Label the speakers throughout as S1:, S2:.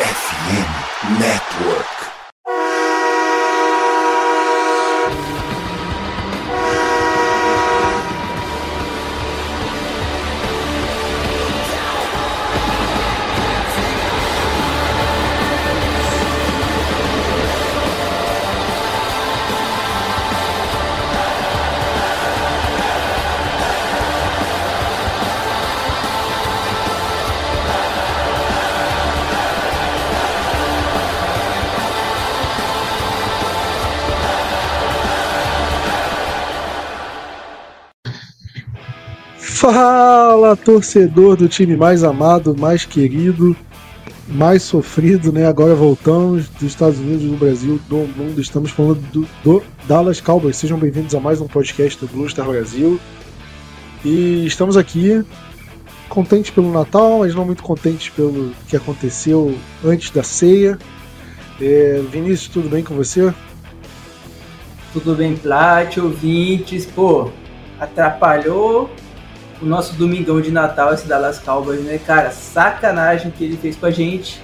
S1: FM Network.
S2: Fala, torcedor do time mais amado, mais querido, mais sofrido, né? Agora voltamos dos Estados Unidos, do Brasil, do mundo. Estamos falando do, do Dallas Cowboys. Sejam bem-vindos a mais um podcast do Blue Star Brasil. E estamos aqui contentes pelo Natal, mas não muito contentes pelo que aconteceu antes da ceia. É, Vinícius, tudo bem com você?
S3: Tudo bem, Plat, ouvintes. Pô, atrapalhou o nosso domingão de Natal, esse Dallas Cowboys, né? Cara, sacanagem que ele fez com a gente.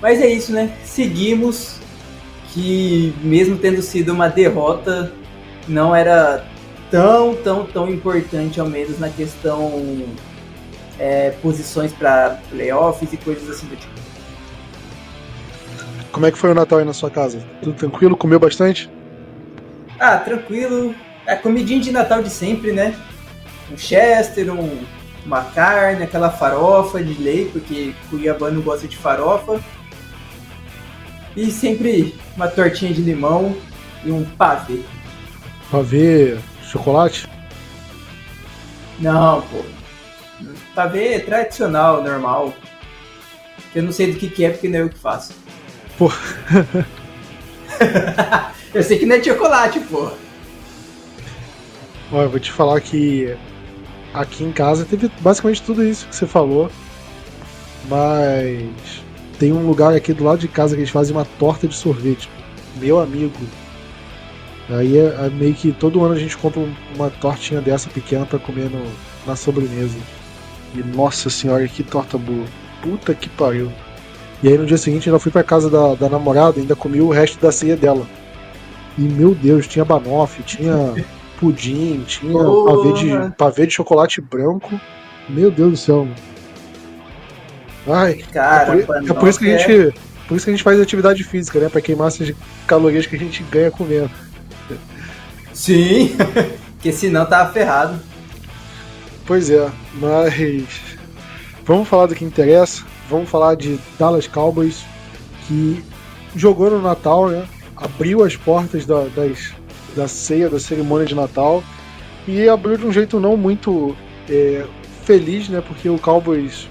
S3: Mas é isso, né? Seguimos. Que mesmo tendo sido uma derrota, não era tão, tão, tão importante, ao menos na questão é, posições para playoffs e coisas assim do tipo.
S2: Como é que foi o Natal aí na sua casa? Tudo tranquilo? Comeu bastante?
S3: Ah, tranquilo. É a comidinha de Natal de sempre, né? Um chester, um, uma carne, aquela farofa de lei, porque Cuiabano gosta de farofa. E sempre uma tortinha de limão e um pavê.
S2: Pavê chocolate?
S3: Não, pô. Pavê tradicional, normal. Eu não sei do que, que é porque não é eu que faço.
S2: Pô.
S3: eu sei que não é chocolate, pô.
S2: Olha, eu vou te falar que aqui em casa teve basicamente tudo isso que você falou. Mas tem um lugar aqui do lado de casa que eles fazem uma torta de sorvete. Meu amigo. Aí é, é meio que todo ano a gente compra uma tortinha dessa pequena para comer no, na sobremesa. E nossa senhora, que torta boa. Puta que pariu. E aí no dia seguinte ainda fui pra casa da, da namorada e ainda comi o resto da ceia dela. E meu Deus, tinha banoffee, tinha pudim, tinha pavê de, pavê de chocolate branco. Meu Deus do céu. Ai,
S3: Cara,
S2: é, por, é por isso que a gente. Por isso que a gente faz atividade física, né? Pra queimar essas calorias que a gente ganha comendo.
S3: Sim, porque senão tava ferrado.
S2: Pois é, mas. Vamos falar do que interessa. Vamos falar de Dallas Cowboys, que jogou no Natal, né? Abriu as portas da, das, da ceia, da cerimônia de Natal. E abriu de um jeito não muito é, feliz, né? Porque o Cowboys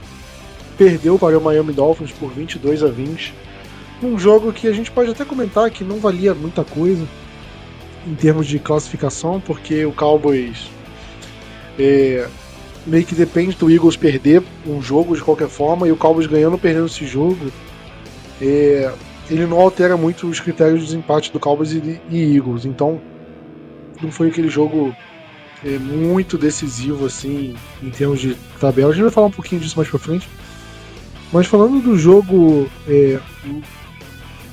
S2: perdeu para o Miami Dolphins por 22 a 20. Um jogo que a gente pode até comentar que não valia muita coisa em termos de classificação, porque o Cowboys é, meio que depende do Eagles perder um jogo de qualquer forma, e o Cowboys ganhando ou perdendo esse jogo, é, ele não altera muito os critérios de desempate do Cowboys e, e Eagles. Então, não foi aquele jogo é, muito decisivo assim em termos de tabela. A gente vai falar um pouquinho disso mais pra frente. Mas falando do jogo é,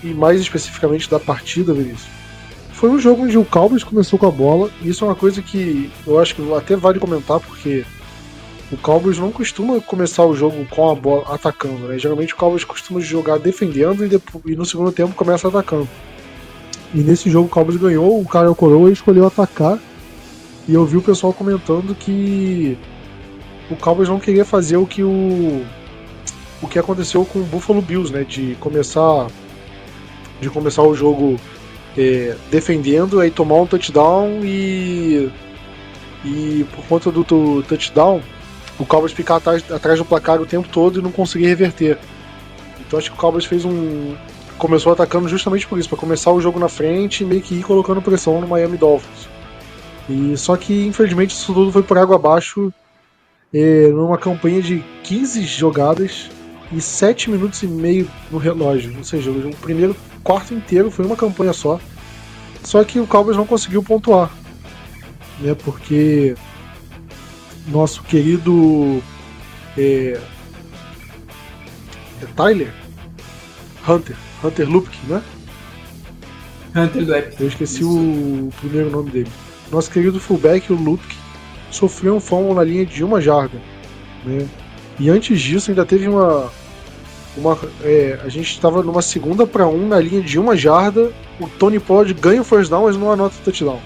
S2: e mais especificamente da partida, Vinícius, foi um jogo onde o Cowboys começou com a bola. E isso é uma coisa que eu acho que até vale comentar porque o Cowboys não costuma começar o jogo com a bola atacando, né? Geralmente o Cowboys costuma jogar defendendo e, depois, e no segundo tempo começa atacando. E nesse jogo o Cowboys ganhou, o cara Coroa escolheu atacar. E eu vi o pessoal comentando que o Cowboys não queria fazer o que o o que aconteceu com o Buffalo Bills, né, de começar de começar o jogo é, defendendo, aí tomar um touchdown e e por conta do, do touchdown o Cowboys ficar atrás, atrás do placar o tempo todo e não conseguir reverter. Então acho que o Cowboys fez um, começou atacando justamente por isso, para começar o jogo na frente e meio que ir colocando pressão no Miami Dolphins. E só que infelizmente isso tudo foi por água abaixo numa campanha de 15 jogadas e 7 minutos e meio no relógio. Ou seja, o primeiro quarto inteiro foi uma campanha só. Só que o Cowboys não conseguiu pontuar. Né, porque nosso querido é Tyler Hunter. Hunter Lupke, né?
S3: Hunter Epic.
S2: Eu esqueci Isso. o primeiro nome dele. Nosso querido fullback, o Lupke, sofreu um fumble na linha de uma jarda. Né? E antes disso ainda teve uma. uma é, a gente estava numa segunda para um na linha de uma jarda. O Tony Pollard ganha o first down, mas não anota o touchdown.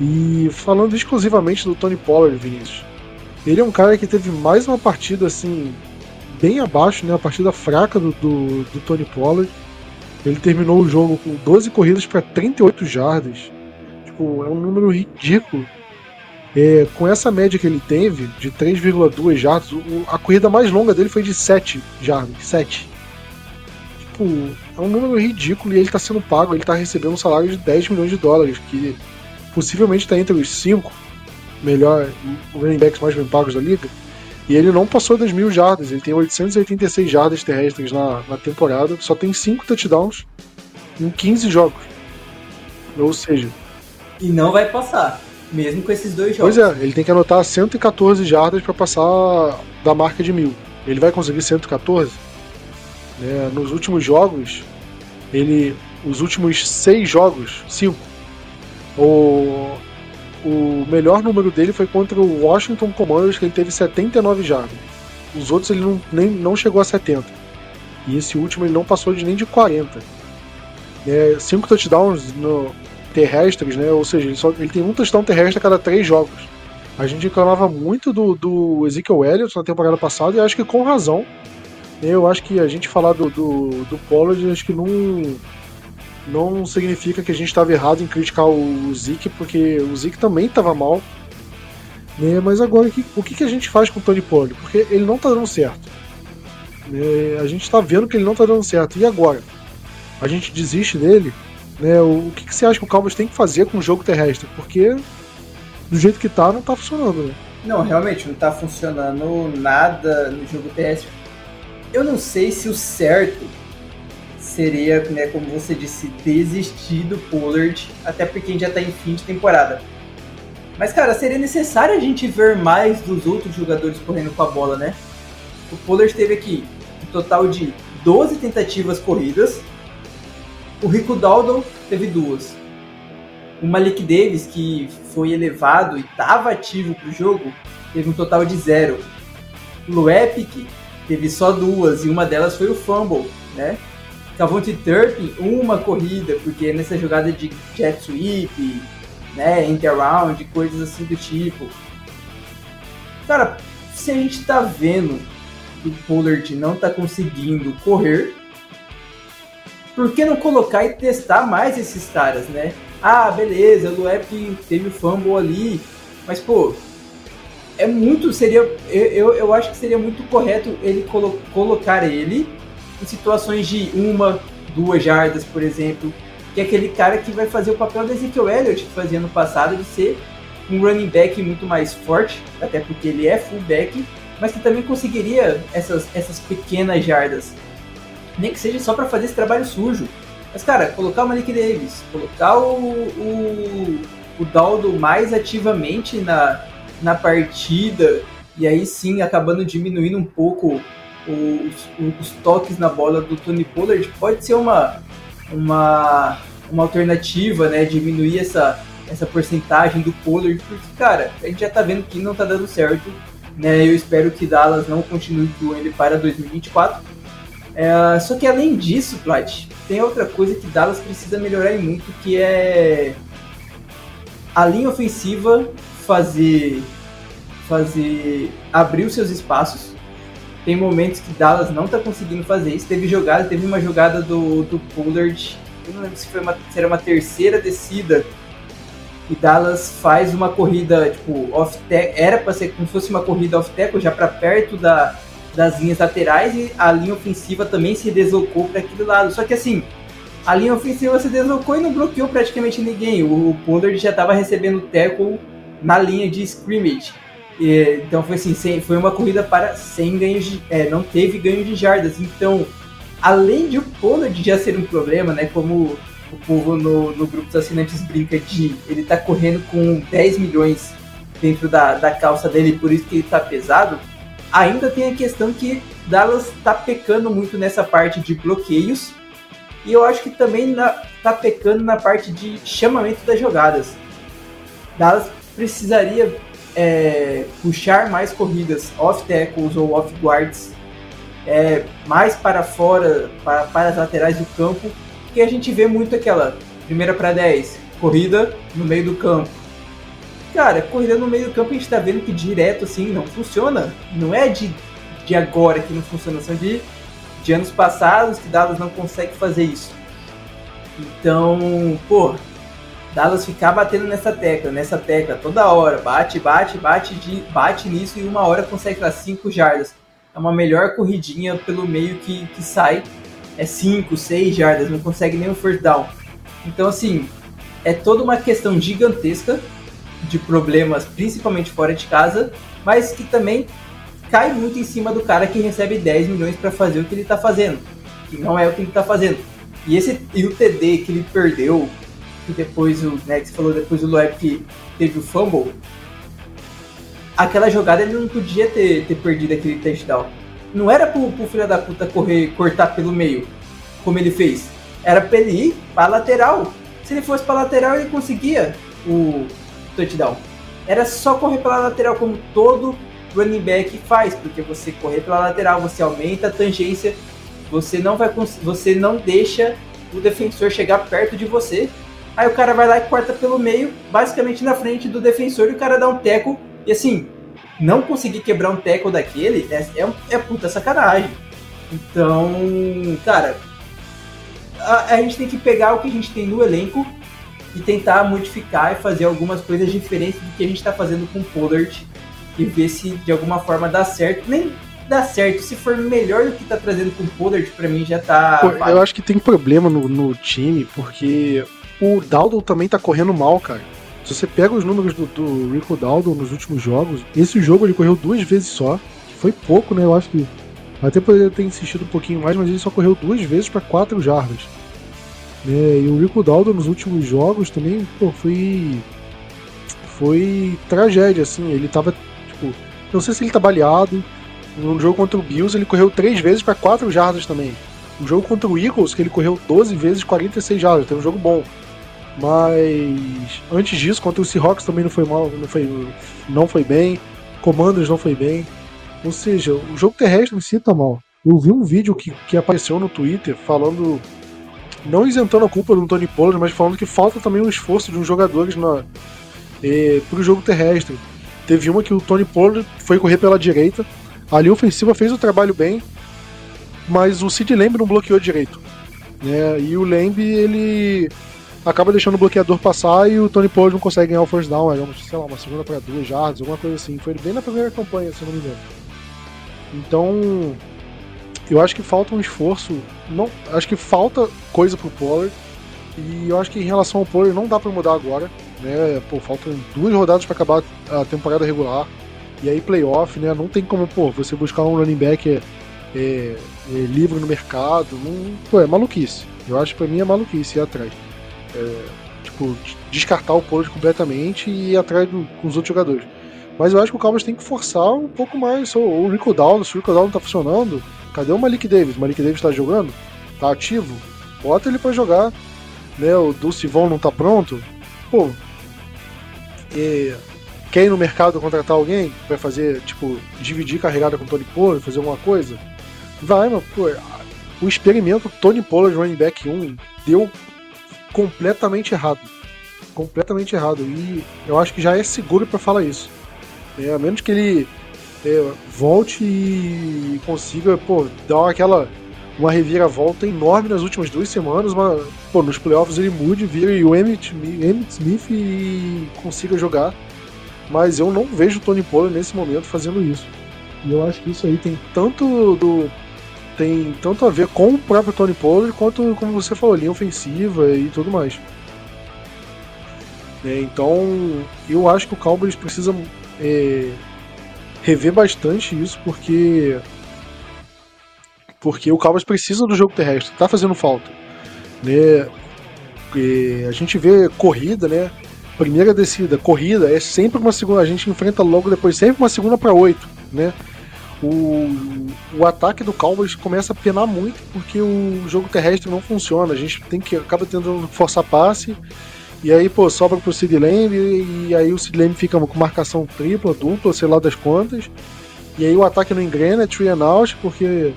S2: E falando exclusivamente do Tony Pollard, Vinícius, ele é um cara que teve mais uma partida assim, bem abaixo, né? Uma partida fraca do, do, do Tony Pollard. Ele terminou o jogo com 12 corridas para 38 jardas. Tipo, é um número ridículo. É, com essa média que ele teve, de 3,2 jardas, a corrida mais longa dele foi de 7 jardas. 7. Tipo, é um número ridículo e ele está sendo pago, ele está recebendo um salário de 10 milhões de dólares, que possivelmente está entre os 5 melhor running backs mais bem pagos da liga. E ele não passou das mil jardas, ele tem 886 jardas terrestres na, na temporada, só tem 5 touchdowns em 15 jogos. Ou seja.
S3: E não vai passar, mesmo com esses dois jogos.
S2: Pois é, ele tem que anotar 114 jardas para passar da marca de mil. Ele vai conseguir 114? Né? Nos últimos jogos, ele. Os últimos seis jogos, cinco. O, o melhor número dele foi contra o Washington Commanders, que ele teve 79 jardas. Os outros ele não, nem, não chegou a 70. E esse último ele não passou de nem de 40. É, cinco touchdowns no, terrestres, né? Ou seja, ele, só, ele tem um touchdown terrestre a cada três jogos. A gente reclamava muito do, do Ezekiel Elliott na temporada passada e acho que com razão. Eu acho que a gente falar do, do, do Pollard, acho que não não significa que a gente estava errado em criticar o Zeke, porque o Zeke também estava mal. Né? Mas agora, o que, que a gente faz com o Tony Pollard? Porque ele não está dando certo. Né? A gente está vendo que ele não está dando certo. E agora? A gente desiste dele? Né? O, o que, que você acha que o Cowboys tem que fazer com o jogo terrestre? Porque do jeito que está, não está funcionando. Né?
S3: Não, realmente não está funcionando nada no jogo terrestre. Eu não sei se o certo seria, né, como você disse, desistir do Pollard, até porque a gente já está em fim de temporada. Mas, cara, seria necessário a gente ver mais dos outros jogadores correndo com a bola, né? O Pollard teve aqui um total de 12 tentativas corridas. O Rico Daldo teve duas. O Malik Davis, que foi elevado e estava ativo para o jogo, teve um total de zero. O Luepic teve só duas e uma delas foi o fumble, né? Cavonte Turpin uma corrida, porque nessa jogada de jet sweep, né, inter-round, coisas assim do tipo. Cara, se a gente tá vendo que o Pollard não tá conseguindo correr, por que não colocar e testar mais esses caras, né? Ah, beleza, o Luep teve o fumble ali, mas pô, é muito, seria, eu, eu acho que seria muito correto ele colo colocar ele em situações de uma, duas jardas, por exemplo, que é aquele cara que vai fazer o papel do Ezekiel Elliott que fazia no passado de ser um running back muito mais forte, até porque ele é fullback, mas que também conseguiria essas, essas pequenas jardas. Nem que seja só para fazer esse trabalho sujo. Mas, cara, colocar o Malik Davis, colocar o, o, o Daldo mais ativamente na, na partida, e aí sim acabando diminuindo um pouco os, os toques na bola do Tony Pollard pode ser uma, uma, uma alternativa, né? Diminuir essa, essa porcentagem do Pollard, porque, cara, a gente já tá vendo que não tá dando certo, né? Eu espero que Dallas não continue com ele para 2024. É, só que além disso, Plat, tem outra coisa que Dallas precisa melhorar muito, que é a linha ofensiva fazer fazer abrir os seus espaços tem momentos que Dallas não tá conseguindo fazer isso. Teve jogada, teve uma jogada do, do Pollard, eu não lembro se foi uma, se era uma terceira descida, e Dallas faz uma corrida, tipo, off era para ser como se fosse uma corrida off tackle, já para perto da, das linhas laterais, e a linha ofensiva também se deslocou para aquele lado. Só que assim, a linha ofensiva se deslocou e não bloqueou praticamente ninguém. O, o já estava recebendo tackle na linha de scrimmage. E, então foi assim, sem, foi uma corrida para sem ganhos de, é, não teve ganho de jardas. Então, além de o Pollard já ser um problema, né, como o povo no, no grupo dos assinantes brinca de ele tá correndo com 10 milhões dentro da, da calça dele, por isso que ele tá pesado, ainda tem a questão que Dallas tá pecando muito nessa parte de bloqueios e eu acho que também na, tá pecando na parte de chamamento das jogadas. Dallas precisaria é, puxar mais corridas off tackles ou off guards é, mais para fora, para, para as laterais do campo, que a gente vê muito aquela primeira para 10, corrida no meio do campo. Cara, corrida no meio do campo a gente tá vendo que direto assim não funciona. Não é de, de agora que não funciona, são de, de anos passados que Dallas não consegue fazer isso. Então, pô, Dallas ficar batendo nessa tecla, nessa tecla toda hora, bate, bate, bate, de, bate nisso e uma hora consegue lá 5 jardas. É uma melhor corridinha pelo meio que, que sai, é 5, 6 jardas, não consegue nem um first down. Então, assim, é toda uma questão gigantesca de problemas, principalmente fora de casa, mas que também cai muito em cima do cara que recebe 10 milhões para fazer o que ele está fazendo, que não é o que ele está fazendo. E esse e o TD que ele perdeu, que depois o né, que você falou depois o Loeb que teve o fumble, aquela jogada ele não podia ter, ter perdido aquele touchdown. Não era pro, pro filho da puta correr, cortar pelo meio, como ele fez. Era pra ele ir pra lateral. Se ele fosse pra lateral, ele conseguia o, touchdown. Era só correr pela lateral como todo running back faz, porque você correr pela lateral, você aumenta a tangência, você não vai você não deixa o defensor chegar perto de você. Aí o cara vai lá e corta pelo meio, basicamente na frente do defensor, e o cara dá um teco. E assim, não conseguir quebrar um teco daquele é, é, é puta sacanagem. Então, cara, a, a gente tem que pegar o que a gente tem no elenco e tentar modificar e fazer algumas coisas diferentes do que a gente está fazendo com o Pollard e ver se de alguma forma dá certo. Nem dá certo, se for melhor do que tá trazendo com o Pollard, para mim já tá.
S2: Pô, eu acho que tem problema no, no time, porque o Dowdle também tá correndo mal, cara. Se você pega os números do, do Rico Dowdle nos últimos jogos, esse jogo ele correu duas vezes só, que foi pouco, né? Eu acho que até poderia ter insistido um pouquinho mais, mas ele só correu duas vezes para quatro jardas. Né? E o Rico Daldo nos últimos jogos também, pô, foi. Foi tragédia, assim. Ele tava, tipo. Não sei se ele tá baleado. No jogo contra o Bills, ele correu três vezes para quatro jardas também. No jogo contra o Eagles, que ele correu 12 vezes 46 jardas. Teve um jogo bom. Mas antes disso, contra o Seahawks também não foi mal, não foi, não foi bem. Commanders não foi bem. Ou seja, o jogo terrestre em si tá mal. Eu vi um vídeo que, que apareceu no Twitter falando não isentando a culpa do Tony Pollard, mas falando que falta também um esforço de uns jogadores na, eh, para o jogo terrestre. Teve uma que o Tony Pollard foi correr pela direita, ali a ofensiva fez o trabalho bem, mas o Sid Lamb não bloqueou direito. Né? E o Lamb, ele acaba deixando o bloqueador passar e o Tony Pollard não consegue ganhar o first down, é, sei lá, uma segunda para duas jardas, alguma coisa assim. Foi bem na primeira campanha, se não me engano. Então, eu acho que falta um esforço. Não, acho que falta coisa pro Pollard. E eu acho que em relação ao Pollard não dá para mudar agora. Né? Pô, faltam duas rodadas para acabar a temporada regular. E aí playoff, né? Não tem como, pô, você buscar um running back é, é, é livre no mercado. Não, pô, é maluquice. Eu acho que pra mim é maluquice ir atrás. É, tipo, descartar o Pollard completamente e ir atrás do, com os outros jogadores. Mas eu acho que o Cowboys tem que forçar um pouco mais. O Rico Down, se o Rico Down não tá funcionando, Cadê o Malik Davis? O Malik Davis tá jogando? Tá ativo? Bota ele para jogar. Né? O Dulce Von não tá pronto? Pô. E quer ir no mercado contratar alguém para fazer, tipo, dividir carregada com o Tony Pollard, fazer alguma coisa? Vai, mas, pô, o experimento Tony Pollard running back 1 deu completamente errado. Completamente errado. E eu acho que já é seguro para falar isso. É, a menos que ele é, volte e consiga, pô, dar aquela uma reviravolta enorme nas últimas duas semanas, mas pô, nos playoffs ele mude, vira e o Emmett, Emmett Smith e consiga jogar. Mas eu não vejo o Tony Pollard nesse momento fazendo isso. E eu acho que isso aí tem tanto do tem tanto a ver com o próprio Tony Pollard quanto, como você falou, linha ofensiva e tudo mais. É, então, eu acho que o Cowboys precisa é, rever bastante isso, porque porque o Cowboys precisa do jogo terrestre, tá fazendo falta. Né? E a gente vê corrida, né? Primeira descida, corrida é sempre uma segunda, a gente enfrenta logo depois sempre uma segunda para oito, né? O, o ataque do Cowboys começa a penar muito porque o jogo terrestre não funciona. A gente tem que acaba tentando forçar passe. E aí, pô, sobra pro Sid Lamb e aí o Sid Lamb fica com marcação tripla, dupla, sei lá das contas. E aí o ataque não engrena, é three and out, porque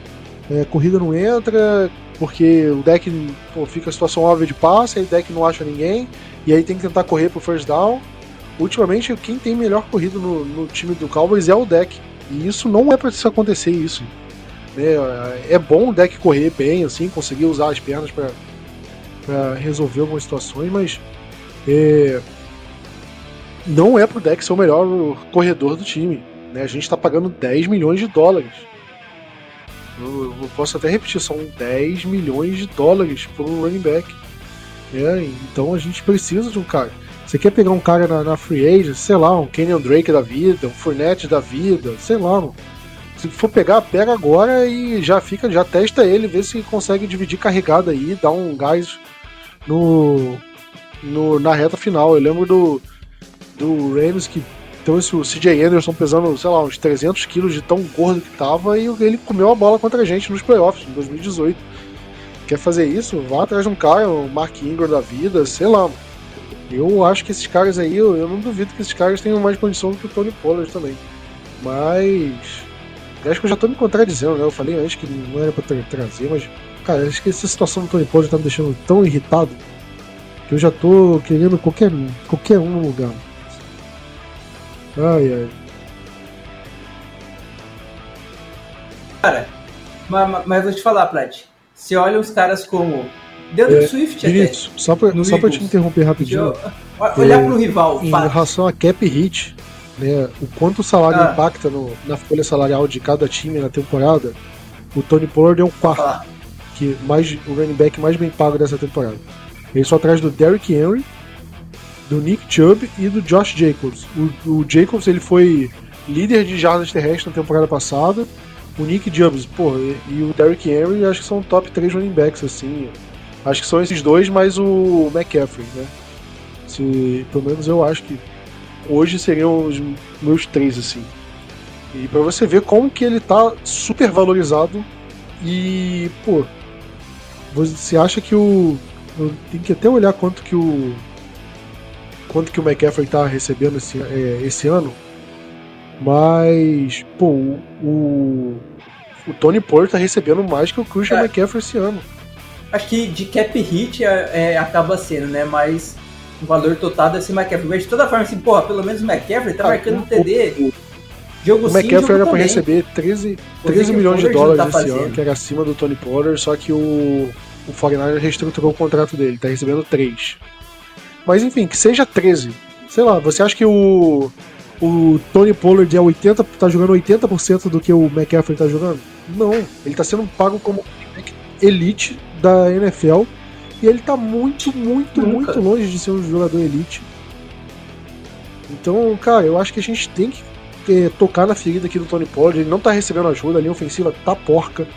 S2: é, corrida não entra, porque o deck pô, fica a situação óbvia de passe, aí o deck não acha ninguém, e aí tem que tentar correr pro first down. Ultimamente, quem tem melhor corrida no, no time do Cowboys é o deck. E isso não é para isso acontecer isso. É, é bom o deck correr bem, assim, conseguir usar as pernas para resolver algumas situações, mas é, não é pro deck ser o melhor corredor do time. Né? A gente está pagando 10 milhões de dólares. Eu, eu, posso até repetir, são 10 milhões de dólares por um running back. É, então a gente precisa de um cara. Você quer pegar um cara na, na free agent, sei lá, um Kenyon Drake da vida, um Fournette da vida, sei lá, mano. Se for pegar, pega agora e já fica, já testa ele, vê se consegue dividir carregada aí, dar um gás no, no na reta final. Eu lembro do, do Rams que trouxe o CJ Anderson pesando, sei lá, uns 300 quilos de tão gordo que tava e ele comeu a bola contra a gente nos playoffs em 2018. Quer fazer isso? Vá atrás de um cara, o Mark Ingram da vida, sei lá. Mano. Eu acho que esses caras aí, eu, eu não duvido que esses caras tenham mais condição do que o Tony Pollard também. Mas. Acho que eu já tô me contradizendo, né? Eu falei antes que não era pra tra trazer, mas. Cara, acho que essa situação do Tony Pollard tá me deixando tão irritado que eu já tô querendo qualquer, qualquer um no lugar. Ai, ai.
S3: Cara, mas, mas vou te falar, Plat. Você olha os caras como Deu é, Swift
S2: Vinícius, até. Só pra, só pra te interromper rapidinho.
S3: olhar é, pro rival.
S2: Em relação a cap hit, né, o quanto o salário ah. impacta no, na folha salarial de cada time na temporada, o Tony Pollard é o quarto. Ah. Que mais, o running back mais bem pago dessa temporada. Ele só atrás do Derrick Henry, do Nick Chubb e do Josh Jacobs. O, o Jacobs ele foi líder de jardas terrestres na temporada passada. O Nick Chubb, pô, e, e o Derrick Henry acho que são top 3 running backs, assim. Acho que são esses dois, mais o McCaffrey, né? Se, pelo menos eu acho que hoje seriam os meus três, assim. E para você ver como que ele tá super valorizado e, pô, você acha que o. Tem que até olhar quanto que o. Quanto que o McCaffrey tá recebendo esse, é, esse ano. Mas, pô, o, o, o Tony Porter tá recebendo mais que o Christian é. McCaffrey esse ano
S3: acho que de cap hit é, é, acaba sendo, né? Mas o valor total desse McCaffrey. Mas de toda forma, assim, porra, pelo menos o McCaffrey tá ah, marcando o, TD. O,
S2: jogo o sim, McCaffrey era para receber 13, 13 milhões de dólares tá esse ano, que era acima do Tony Pollard, só que o, o 49 reestruturou o contrato dele, tá recebendo 3. Mas enfim, que seja 13. Sei lá, você acha que o, o Tony Pollard é 80, tá jogando 80% do que o McCaffrey tá jogando? Não, ele tá sendo pago como elite da NFL. E ele tá muito, muito, Nunca. muito longe de ser um jogador elite. Então, cara, eu acho que a gente tem que é, tocar na ferida aqui do Tony Pollard. Ele não tá recebendo ajuda, a linha ofensiva tá porca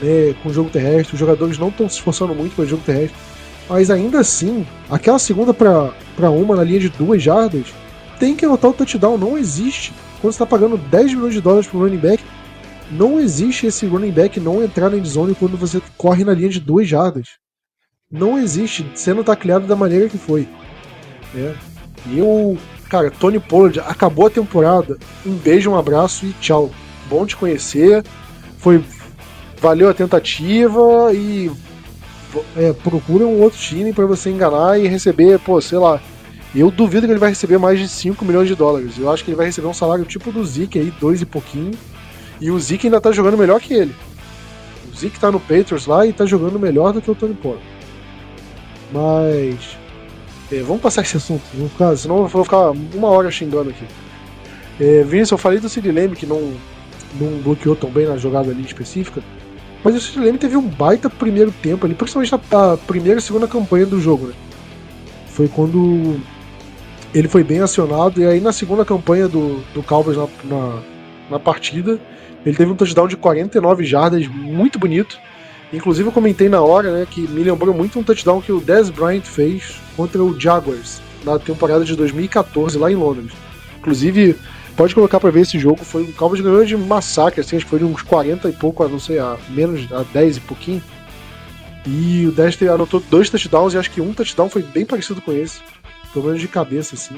S2: né, com o jogo terrestre. Os jogadores não estão se esforçando muito para o jogo terrestre. Mas ainda assim, aquela segunda para uma na linha de duas jardas tem que anotar o touchdown. Não existe. Quando você tá pagando 10 milhões de dólares pro running back, não existe esse running back não entrar na endzone quando você corre na linha de duas jardas. Não existe, sendo tacleado da maneira que foi. É. E eu, cara, Tony Pollard acabou a temporada. Um beijo, um abraço e tchau. Bom te conhecer. Foi valeu a tentativa e é, procura um outro time para você enganar e receber, pô, sei lá. Eu duvido que ele vai receber mais de 5 milhões de dólares. Eu acho que ele vai receber um salário tipo do Zeke aí, dois e pouquinho e o Zeke ainda tá jogando melhor que ele. O Zeke tá no Patriots lá e tá jogando melhor do que o Tony Pollard. Mas. É, vamos passar esse assunto, vamos ficar, senão eu vou ficar uma hora xingando aqui. É, Vinícius, eu falei do Sid Lamb que não, não bloqueou tão bem na jogada ali específica. Mas o Sid Lamb teve um baita primeiro tempo ali, principalmente na primeira e segunda campanha do jogo, né? Foi quando ele foi bem acionado, e aí na segunda campanha do, do Cowboys na, na, na partida, ele teve um touchdown de 49 jardas, muito bonito. Inclusive eu comentei na hora, né, que me lembrou muito um touchdown que o Dez Bryant fez contra o Jaguars na temporada de 2014 lá em Londres. Inclusive pode colocar pra ver esse jogo. Foi um Cowboys ganhou de massacre, assim, acho que foi de uns 40 e pouco, a não sei, a menos, a 10 e pouquinho. E o Dexter anotou dois touchdowns e acho que um touchdown foi bem parecido com esse. Pelo menos de cabeça, assim.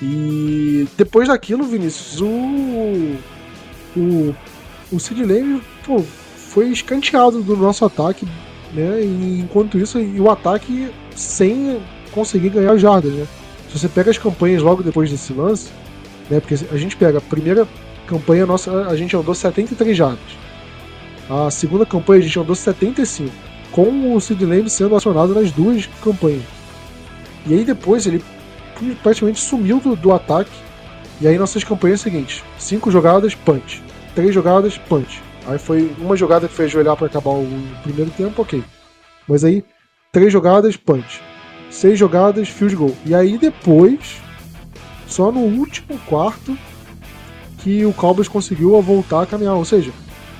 S2: E depois daquilo, Vinícius, o. O. O Sid Lamb, pô, foi escanteado do nosso ataque, né? E enquanto isso, e o ataque sem conseguir ganhar jardas, né? Se você pega as campanhas logo depois desse lance, né? Porque a gente pega a primeira campanha nossa, a gente andou 73 jardas. A segunda campanha a gente andou 75, com o Sid Lamb sendo acionado nas duas campanhas. E aí depois ele praticamente sumiu do, do ataque. E aí nossas campanhas seguintes: cinco jogadas, punch. Três jogadas, punch. Aí foi uma jogada que foi ajoelhar para acabar o primeiro tempo, ok. Mas aí, três jogadas, punch. Seis jogadas, field goal. E aí depois, só no último quarto, que o Cowboys conseguiu voltar a caminhar. Ou seja,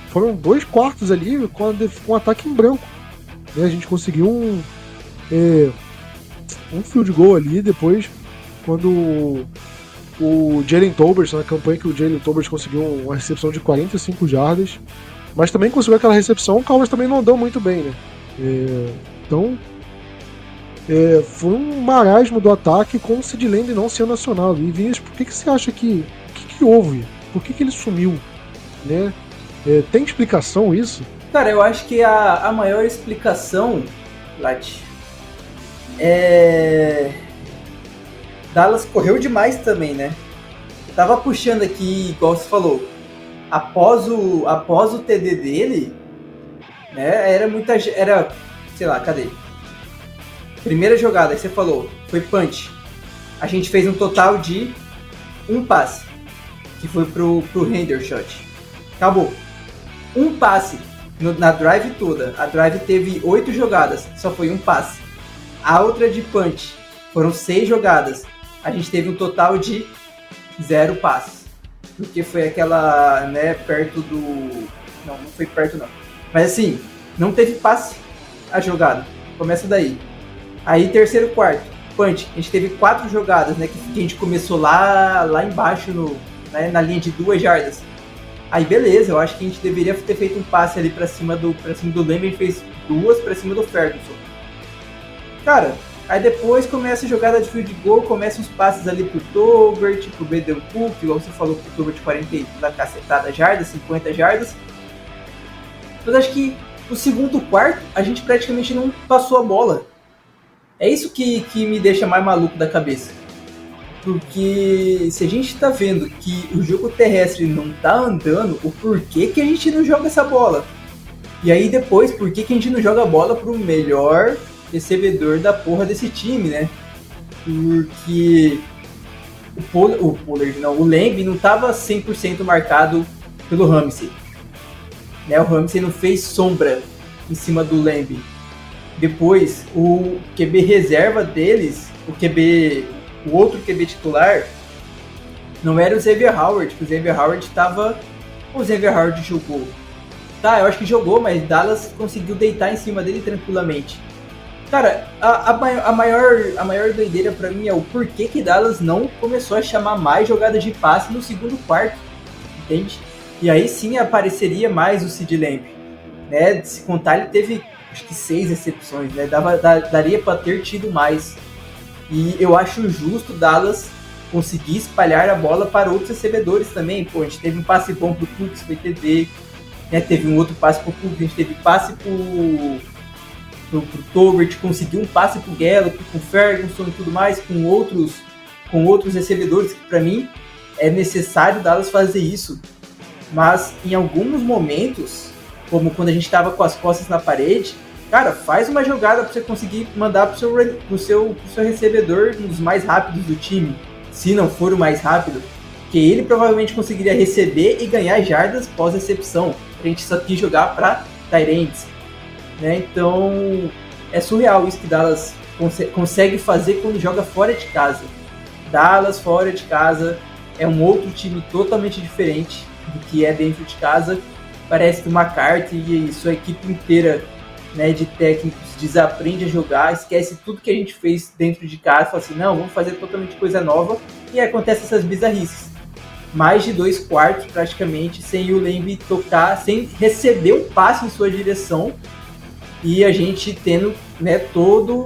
S2: foram dois quartos ali com, um ataque em branco. E a gente conseguiu um, é, um field goal ali depois, quando o Jalen Tolbert, na campanha que o Jalen Tolbert conseguiu uma recepção de 45 jardas, mas também conseguiu aquela recepção, o Cowboys também não andou muito bem, né? É, então, é, foi um marasmo do ataque com o Sid Lamb não sendo acionado. E Vinícius, por que, que você acha que. Que, que houve? Por que, que ele sumiu? Né? É, tem explicação isso?
S3: Cara, eu acho que a, a maior explicação, Lat, é Dallas correu demais também, né? Eu tava puxando aqui, igual você falou, após o, após o TD dele, né, era muita. Era, sei lá, cadê? Primeira jogada que você falou foi punch. A gente fez um total de um passe, que foi pro, pro Hendershot. Acabou. Um passe no, na drive toda. A drive teve oito jogadas, só foi um passe. A outra de punch foram seis jogadas, a gente teve um total de zero passes. Porque foi aquela, né, perto do. Não, não foi perto não. Mas assim, não teve passe a jogada. Começa daí. Aí terceiro quarto, punch. A gente teve quatro jogadas, né? Que, a gente começou lá, lá embaixo, no, né, na linha de duas jardas. Aí beleza, eu acho que a gente deveria ter feito um passe ali para cima do para cima do gente fez duas para cima do Ferguson. Cara, Aí depois começa a jogada de field goal, começam os passes ali pro Tolbert, pro Bedelcook, igual você falou pro Tolbert 40 da cacetada jardas, 50 jardas. Mas acho que no segundo quarto a gente praticamente não passou a bola. É isso que, que me deixa mais maluco da cabeça. Porque se a gente está vendo que o jogo terrestre não está andando, o porquê que a gente não joga essa bola? E aí depois, por que, que a gente não joga a bola pro melhor recebedor da porra desse time, né? Porque o, Pol o Pollard, não, o Lamb não estava 100% marcado pelo Ramsey. Né? O Ramsey não fez sombra em cima do Lamb. Depois, o QB reserva deles, o QB, o outro QB titular, não era o Xavier Howard, que o Xavier Howard estava. O Xavier Howard jogou. Tá, eu acho que jogou, mas Dallas conseguiu deitar em cima dele tranquilamente. Cara, a, a, a, maior, a maior doideira para mim é o porquê que Dallas não começou a chamar mais jogadas de passe no segundo quarto, entende? E aí sim apareceria mais o Sid Lamb, né? Se contar, ele teve acho que seis recepções, né? Dava, da, daria para ter tido mais. E eu acho justo Dallas conseguir espalhar a bola para outros recebedores também. Pô, a gente teve um passe bom pro Cooks, foi TD, né? Teve um outro passe pro Cooks, a gente teve passe pro pro, pro Tolbert, conseguiu um passe pro Gallup, com o Ferguson e tudo mais, com outros, com outros recebedores, que para mim é necessário Dallas fazer isso. Mas em alguns momentos, como quando a gente estava com as costas na parede, cara, faz uma jogada para você conseguir mandar pro seu, pro seu, pro seu recebedor um dos mais rápidos do time, se não for o mais rápido, que ele provavelmente conseguiria receber e ganhar jardas pós-recepção, pra gente só aqui jogar para Tyrants. Né? Então é surreal isso que Dallas consegue fazer quando joga fora de casa. Dallas fora de casa é um outro time totalmente diferente do que é dentro de casa. Parece que uma carta e sua equipe inteira né, de técnicos desaprende a jogar, esquece tudo que a gente fez dentro de casa, fala assim, não, vamos fazer totalmente coisa nova, e acontece essas bizarrices. mais de dois quartos praticamente sem o Lembe tocar, sem receber um passe em sua direção e a gente tendo né, todo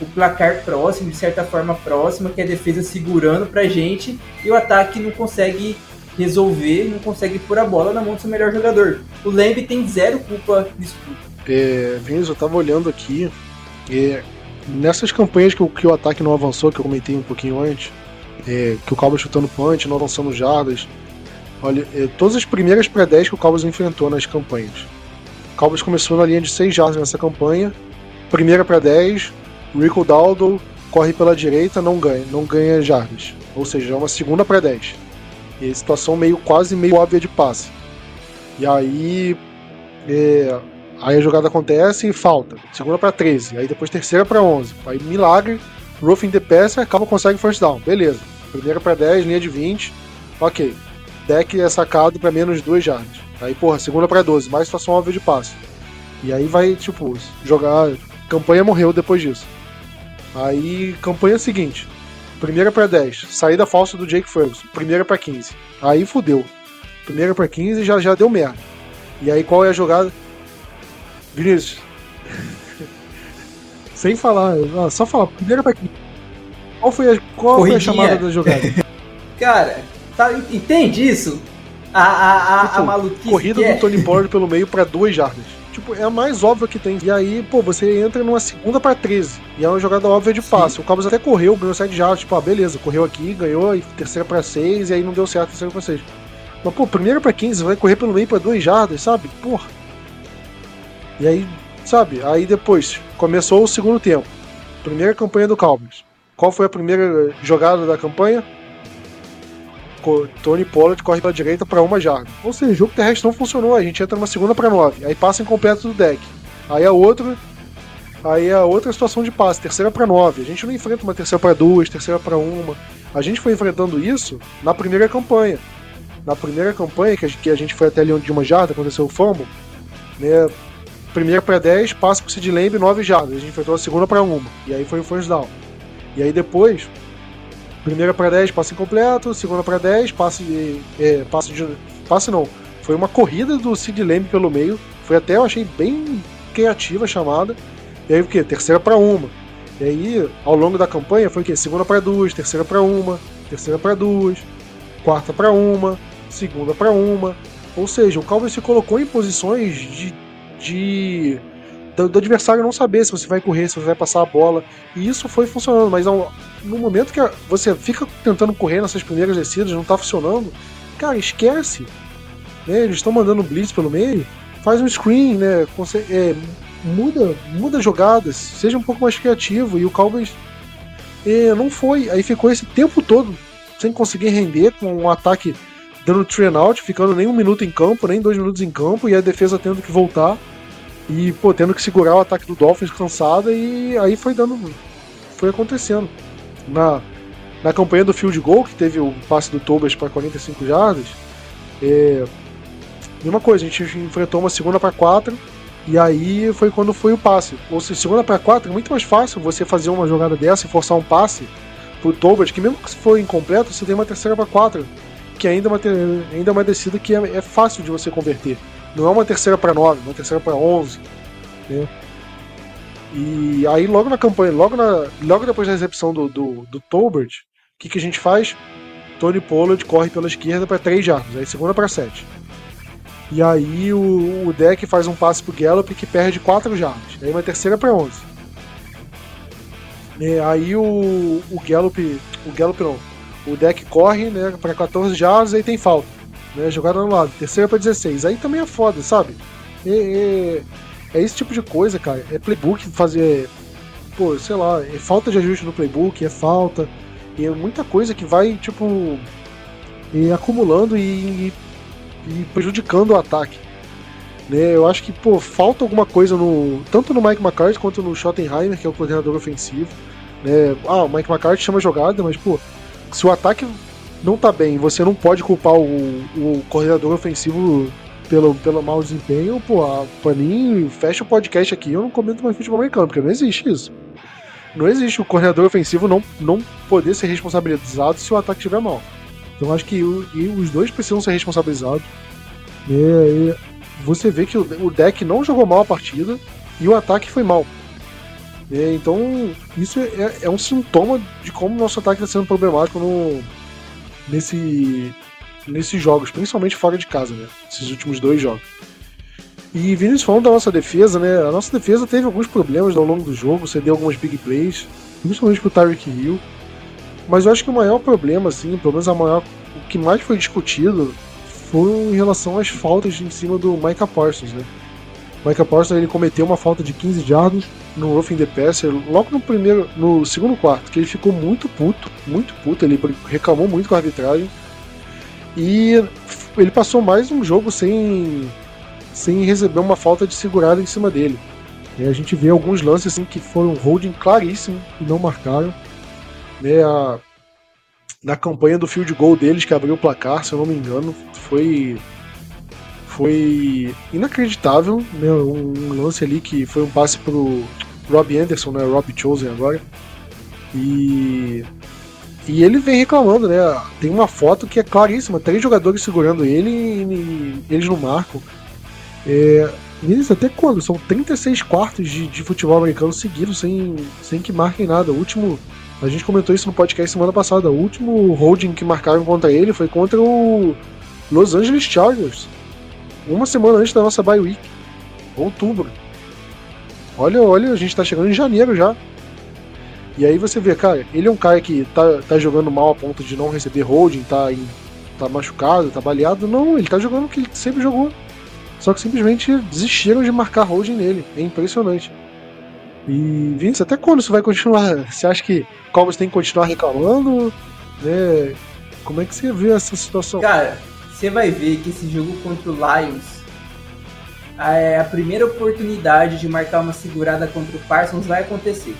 S3: o placar próximo, de certa forma próxima, que é a defesa segurando pra gente e o ataque não consegue resolver, não consegue pôr a bola na mão do seu melhor jogador. O Lembe tem zero culpa nisso tudo.
S2: É, Vinícius, eu tava olhando aqui, é, nessas campanhas que o, que o ataque não avançou, que eu comentei um pouquinho antes, é, que o Cowboys chutando punch, não avançando jardas, olha, é, todas as primeiras pré-10 que o Cowboys enfrentou nas campanhas. Cowboys começou na linha de 6 jardas nessa campanha, primeira para 10, Rico Daldo corre pela direita, não ganha, não ganha jardas. Ou seja, é uma segunda para 10. E a situação meio quase meio óbvia de passe. E aí é, aí a jogada acontece e falta. Segunda para 13, aí depois terceira para 11. Aí milagre, roughing the passer, acaba consegue first down. Beleza. Primeira para 10, linha de 20. OK. Deck é sacado para menos 2 jardas. Aí, porra, segunda para 12, mais situação óbvia de passe. E aí vai, tipo, jogar. Campanha morreu depois disso. Aí, campanha seguinte. Primeira para 10. Saída falsa do Jake Ferguson. Primeira para 15. Aí fudeu. Primeira para 15 já, já deu merda. E aí qual é a jogada? Vinícius. Sem falar, só falar. Primeira para 15. Qual foi a, qual foi a chamada da jogada?
S3: Cara, tá, entende isso? A, a, a, tipo, a maluquice.
S2: Corrida do é. Tony Pollard pelo meio para duas jardas. Tipo, é a mais óbvia que tem. E aí, pô, você entra numa segunda para 13. E é uma jogada óbvia de passe. Sim. O Cowboys até correu, ganhou 7 jardas. Tipo, ah, beleza, correu aqui, ganhou, e terceira para 6, e aí não deu certo, terceira para 6. Mas, pô, primeira para 15, vai correr pelo meio para 2 jardas, sabe? Porra. E aí, sabe? Aí depois, começou o segundo tempo. Primeira campanha do Cowboys. Qual foi a primeira jogada da campanha? Tony Pollard corre pela direita para uma jarda. Ou seja, o jogo terrestre não funcionou, a gente entra numa segunda para nove, aí passa incompleto do deck. Aí a outra, aí a outra situação de passe, terceira para nove. A gente não enfrenta uma terceira para duas, terceira para uma. A gente foi enfrentando isso na primeira campanha. Na primeira campanha que a gente, foi até ali onde de uma jarda, aconteceu o fumble, né? Primeira para 10, passa pro Sid Lamb, 9 jardas. A gente enfrentou a segunda para uma. E aí foi o first down. E aí depois, Primeira para 10, passe incompleto. Segunda para 10, passe é, passe de. Passe não. Foi uma corrida do Sid Lamb pelo meio. Foi até, eu achei bem criativa a chamada. E aí o que? Terceira para uma. E aí, ao longo da campanha, foi o quê? Segunda para duas, terceira para uma, terceira para duas, quarta para uma, segunda para uma. Ou seja, o Cowboys se colocou em posições de, de do, do, adversário não saber se você vai correr, se você vai passar a bola. E isso foi funcionando, mas ao, no momento que você fica tentando correr nessas primeiras descidas, não tá funcionando, cara, esquece. Né? Eles estão mandando blitz pelo meio, faz um screen, né? É, muda, muda jogadas, seja um pouco mais criativo. E o Cowboys é, não foi. Aí ficou esse tempo todo sem conseguir render, com um ataque dando train out, ficando nem um minuto em campo, nem dois minutos em campo, e a defesa tendo que voltar. E, pô, tendo que segurar o ataque do Dolphins cansada, e aí foi dando. Foi acontecendo na, na campanha do field goal, que teve o passe do Tobas para 45 jardas, é, mesma coisa, a gente enfrentou uma segunda para quatro e aí foi quando foi o passe. Ou seja, segunda para quatro é muito mais fácil você fazer uma jogada dessa e forçar um passe pro Tobas, que mesmo que se for incompleto, você tem uma terceira para quatro, que ainda é uma, ainda é uma descida que é, é fácil de você converter. Não é uma terceira para nove, uma terceira para onze. Né? E aí, logo na campanha, logo, na, logo depois da recepção do, do, do Tolbert, o que, que a gente faz? Tony Pollard corre pela esquerda para 3 jardas, aí segunda para 7. E aí o, o deck faz um passe pro Gallup que perde 4 jardas. Aí uma terceira para 11. E aí o, o Gallup, o Gallup não, o deck corre né, para 14 jardas aí tem falta. Né, jogada no lado, terceira para 16. Aí também é foda, sabe? E, e, é esse tipo de coisa, cara. É playbook fazer. Pô, sei lá, é falta de ajuste no playbook, é falta. E é muita coisa que vai, tipo. E acumulando e, e prejudicando o ataque. Né, eu acho que, pô, falta alguma coisa no. Tanto no Mike McCarthy quanto no Schottenheimer, que é o coordenador ofensivo. Né? Ah, o Mike McCarthy chama jogada, mas, pô, se o ataque não tá bem, você não pode culpar o, o coordenador ofensivo pelo, pelo mau desempenho, pô, a, pra mim, fecha o podcast aqui eu não comento mais futebol americano, porque não existe isso. Não existe o coordenador ofensivo não, não poder ser responsabilizado se o ataque estiver mal. Então acho que o, os dois precisam ser responsabilizados. É, você vê que o, o, deck não jogou mal a partida e o ataque foi mal. É, então isso é, é, um sintoma de como o nosso ataque está sendo problemático no, nesse, nesses jogos, principalmente fora de casa, né? Esses últimos dois jogos. E Vinícius falando da nossa defesa, né? A nossa defesa teve alguns problemas ao longo do jogo, cedeu algumas big plays, principalmente pro Tyreek Hill. Mas eu acho que o maior problema, assim, pelo menos a maior, o que mais foi discutido foi em relação às faltas em cima do Micah Parsons, né? O Micah Parsons ele cometeu uma falta de 15 jardas no roughing the passer logo no primeiro, no segundo quarto, que ele ficou muito puto, muito puto, ele reclamou muito com a arbitragem. E ele passou mais um jogo sem sem receber uma falta de segurada em cima dele. E a gente vê alguns lances assim, que foram holding claríssimo e não marcaram. Né, a, na campanha do field goal deles, que abriu o placar, se eu não me engano, foi foi inacreditável, né, um lance ali que foi um passe pro Rob Anderson, né, Rob Chosen agora, e e ele vem reclamando, né, tem uma foto que é claríssima, três jogadores segurando ele e, eles não marcam, é, Vinícius, até quando? São 36 quartos de, de futebol americano seguidos sem, sem que marquem nada. O último. A gente comentou isso no podcast semana passada. O último holding que marcaram contra ele foi contra o Los Angeles Chargers. Uma semana antes da nossa bye week. Outubro. Olha, olha, a gente tá chegando em janeiro já. E aí você vê, cara, ele é um cara que tá, tá jogando mal a ponto de não receber holding, tá, em, tá machucado, tá baleado. Não, ele tá jogando o que ele sempre jogou. Só que simplesmente desistiram de marcar holding nele. É impressionante. E, Vince, até quando isso vai continuar? Você acha que Cowboys tem que continuar reclamando? Né? Como é que você vê essa situação?
S3: Cara, você vai ver que esse jogo contra o Lions é a primeira oportunidade de marcar uma segurada contra o Parsons vai acontecer.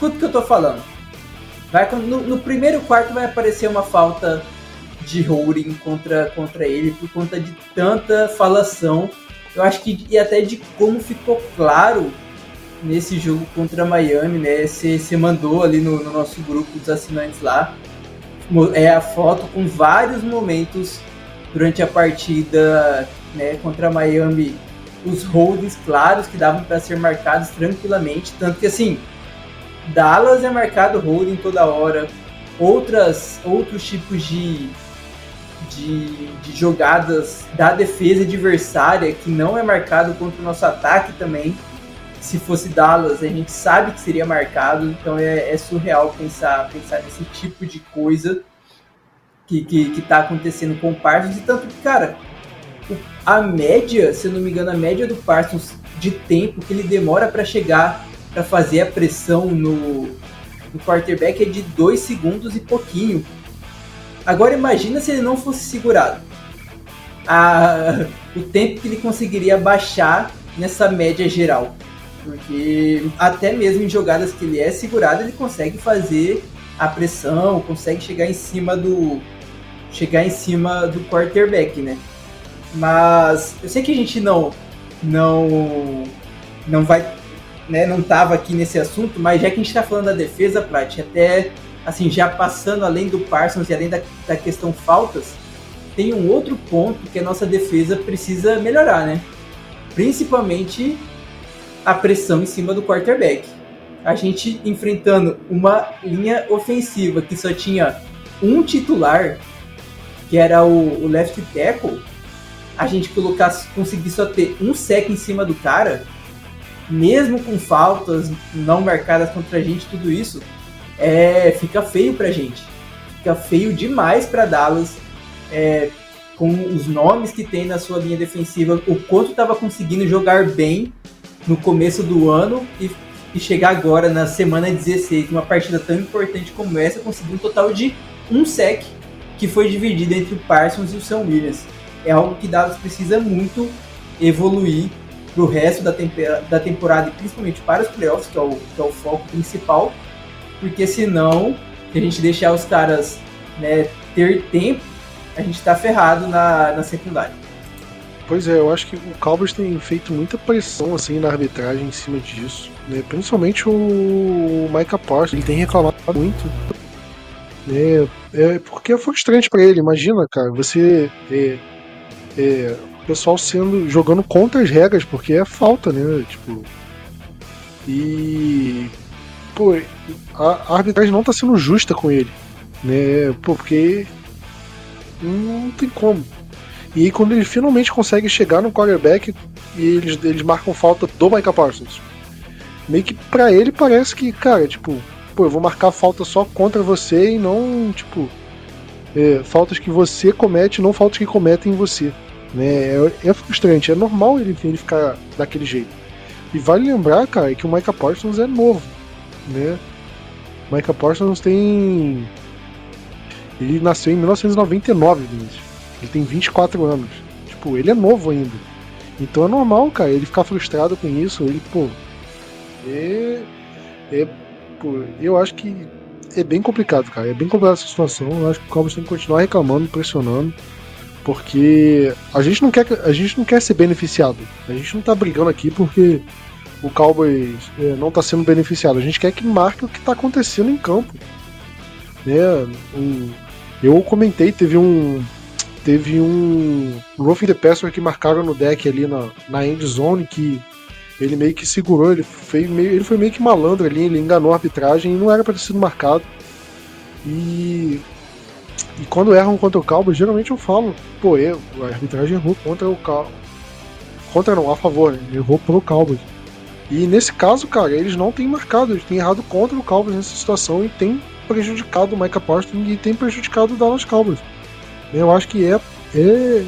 S3: Escuta o que eu tô falando. Vai, no, no primeiro quarto vai aparecer uma falta de holding contra, contra ele por conta de tanta falação. Eu acho que e até de como ficou claro nesse jogo contra Miami, né? Você mandou ali no, no, nosso grupo dos assinantes lá é a foto com vários momentos durante a partida né, contra Miami, os holdings claros que davam para ser marcados tranquilamente, tanto que assim Dallas é marcado holding toda hora, outras outros tipos de de, de jogadas da defesa adversária que não é marcado contra o nosso ataque também. Se fosse Dallas, a gente sabe que seria marcado, então é, é surreal pensar, pensar nesse tipo de coisa que, que, que tá acontecendo com o Parsons. E tanto que, cara, a média, se eu não me engano, a média do Parsons de tempo que ele demora para chegar para fazer a pressão no, no quarterback é de 2 segundos e pouquinho. Agora imagina se ele não fosse segurado. A, o tempo que ele conseguiria baixar nessa média geral. Porque até mesmo em jogadas que ele é segurado, ele consegue fazer a pressão, consegue chegar em cima do chegar em cima do quarterback, né? Mas eu sei que a gente não não não vai, né, não tava aqui nesse assunto, mas já que a gente está falando da defesa, Plat, até assim, já passando além do Parsons e além da, da questão faltas, tem um outro ponto que a nossa defesa precisa melhorar, né? Principalmente a pressão em cima do quarterback. A gente enfrentando uma linha ofensiva que só tinha um titular, que era o, o left tackle, a gente colocasse, conseguir só ter um sec em cima do cara, mesmo com faltas não marcadas contra a gente, tudo isso, é, fica feio pra gente. Fica feio demais para Dallas. É, com os nomes que tem na sua linha defensiva, o quanto estava conseguindo jogar bem no começo do ano e, e, chegar agora na semana 16, numa partida tão importante como essa, conseguir um total de um sec que foi dividido entre o Parsons e o São Williams. É algo que Dallas precisa muito evoluir para o resto da, da temporada e principalmente para os playoffs, que é o, que é o foco principal, porque senão, se a gente deixar os caras né, ter tempo, a gente tá ferrado na, na secundária.
S2: Pois é, eu acho que o Cowboys tem feito muita pressão assim na arbitragem em cima disso, né? Principalmente o Micah Parsons, ele tem reclamado muito. É, é porque é frustrante para ele, imagina, cara, você. É, é, pessoal sendo. jogando contra as regras, porque é falta, né? Tipo. E. Pô, a, a arbitragem não tá sendo justa com ele. Né? Porque. Não tem como. E aí, quando ele finalmente consegue chegar no quarterback e eles, eles marcam falta do Micah Parsons. Meio que pra ele parece que, cara, tipo, pô, eu vou marcar falta só contra você e não, tipo, é, faltas que você comete, não faltas que cometem em você. Né? É, é frustrante, é normal ele, ele ficar daquele jeito. E vale lembrar, cara, que o Micah Parsons é novo, né? O Micah Parsons tem. Ele nasceu em 1999, Vinícius. Ele tem 24 anos. Tipo, ele é novo ainda. Então é normal, cara, ele ficar frustrado com isso. Ele, pô. É. é pô, eu acho que é bem complicado, cara. É bem complicada essa situação. Eu acho que o Cowboys tem que continuar reclamando, pressionando. Porque a gente não quer, a gente não quer ser beneficiado. A gente não tá brigando aqui porque o Cowboys é, não tá sendo beneficiado. A gente quer que marque o que tá acontecendo em campo. Né? Um, eu comentei, teve um, Teve um Roughing the Passer que marcaram no deck ali na, na end zone que ele meio que segurou, ele, fez meio, ele foi meio que malandro ali, ele enganou a arbitragem e não era para ter sido marcado. E, e quando erram contra o Cowboys, geralmente eu falo, pô, eu, a arbitragem errou contra o Cowboys. Contra não, a favor, né? errou pro Cowboys. E nesse caso, cara, eles não têm marcado, eles têm errado contra o Cowboys nessa situação e tem prejudicado o Micah Parsons e tem prejudicado o Dallas Cowboys. Eu acho que é. é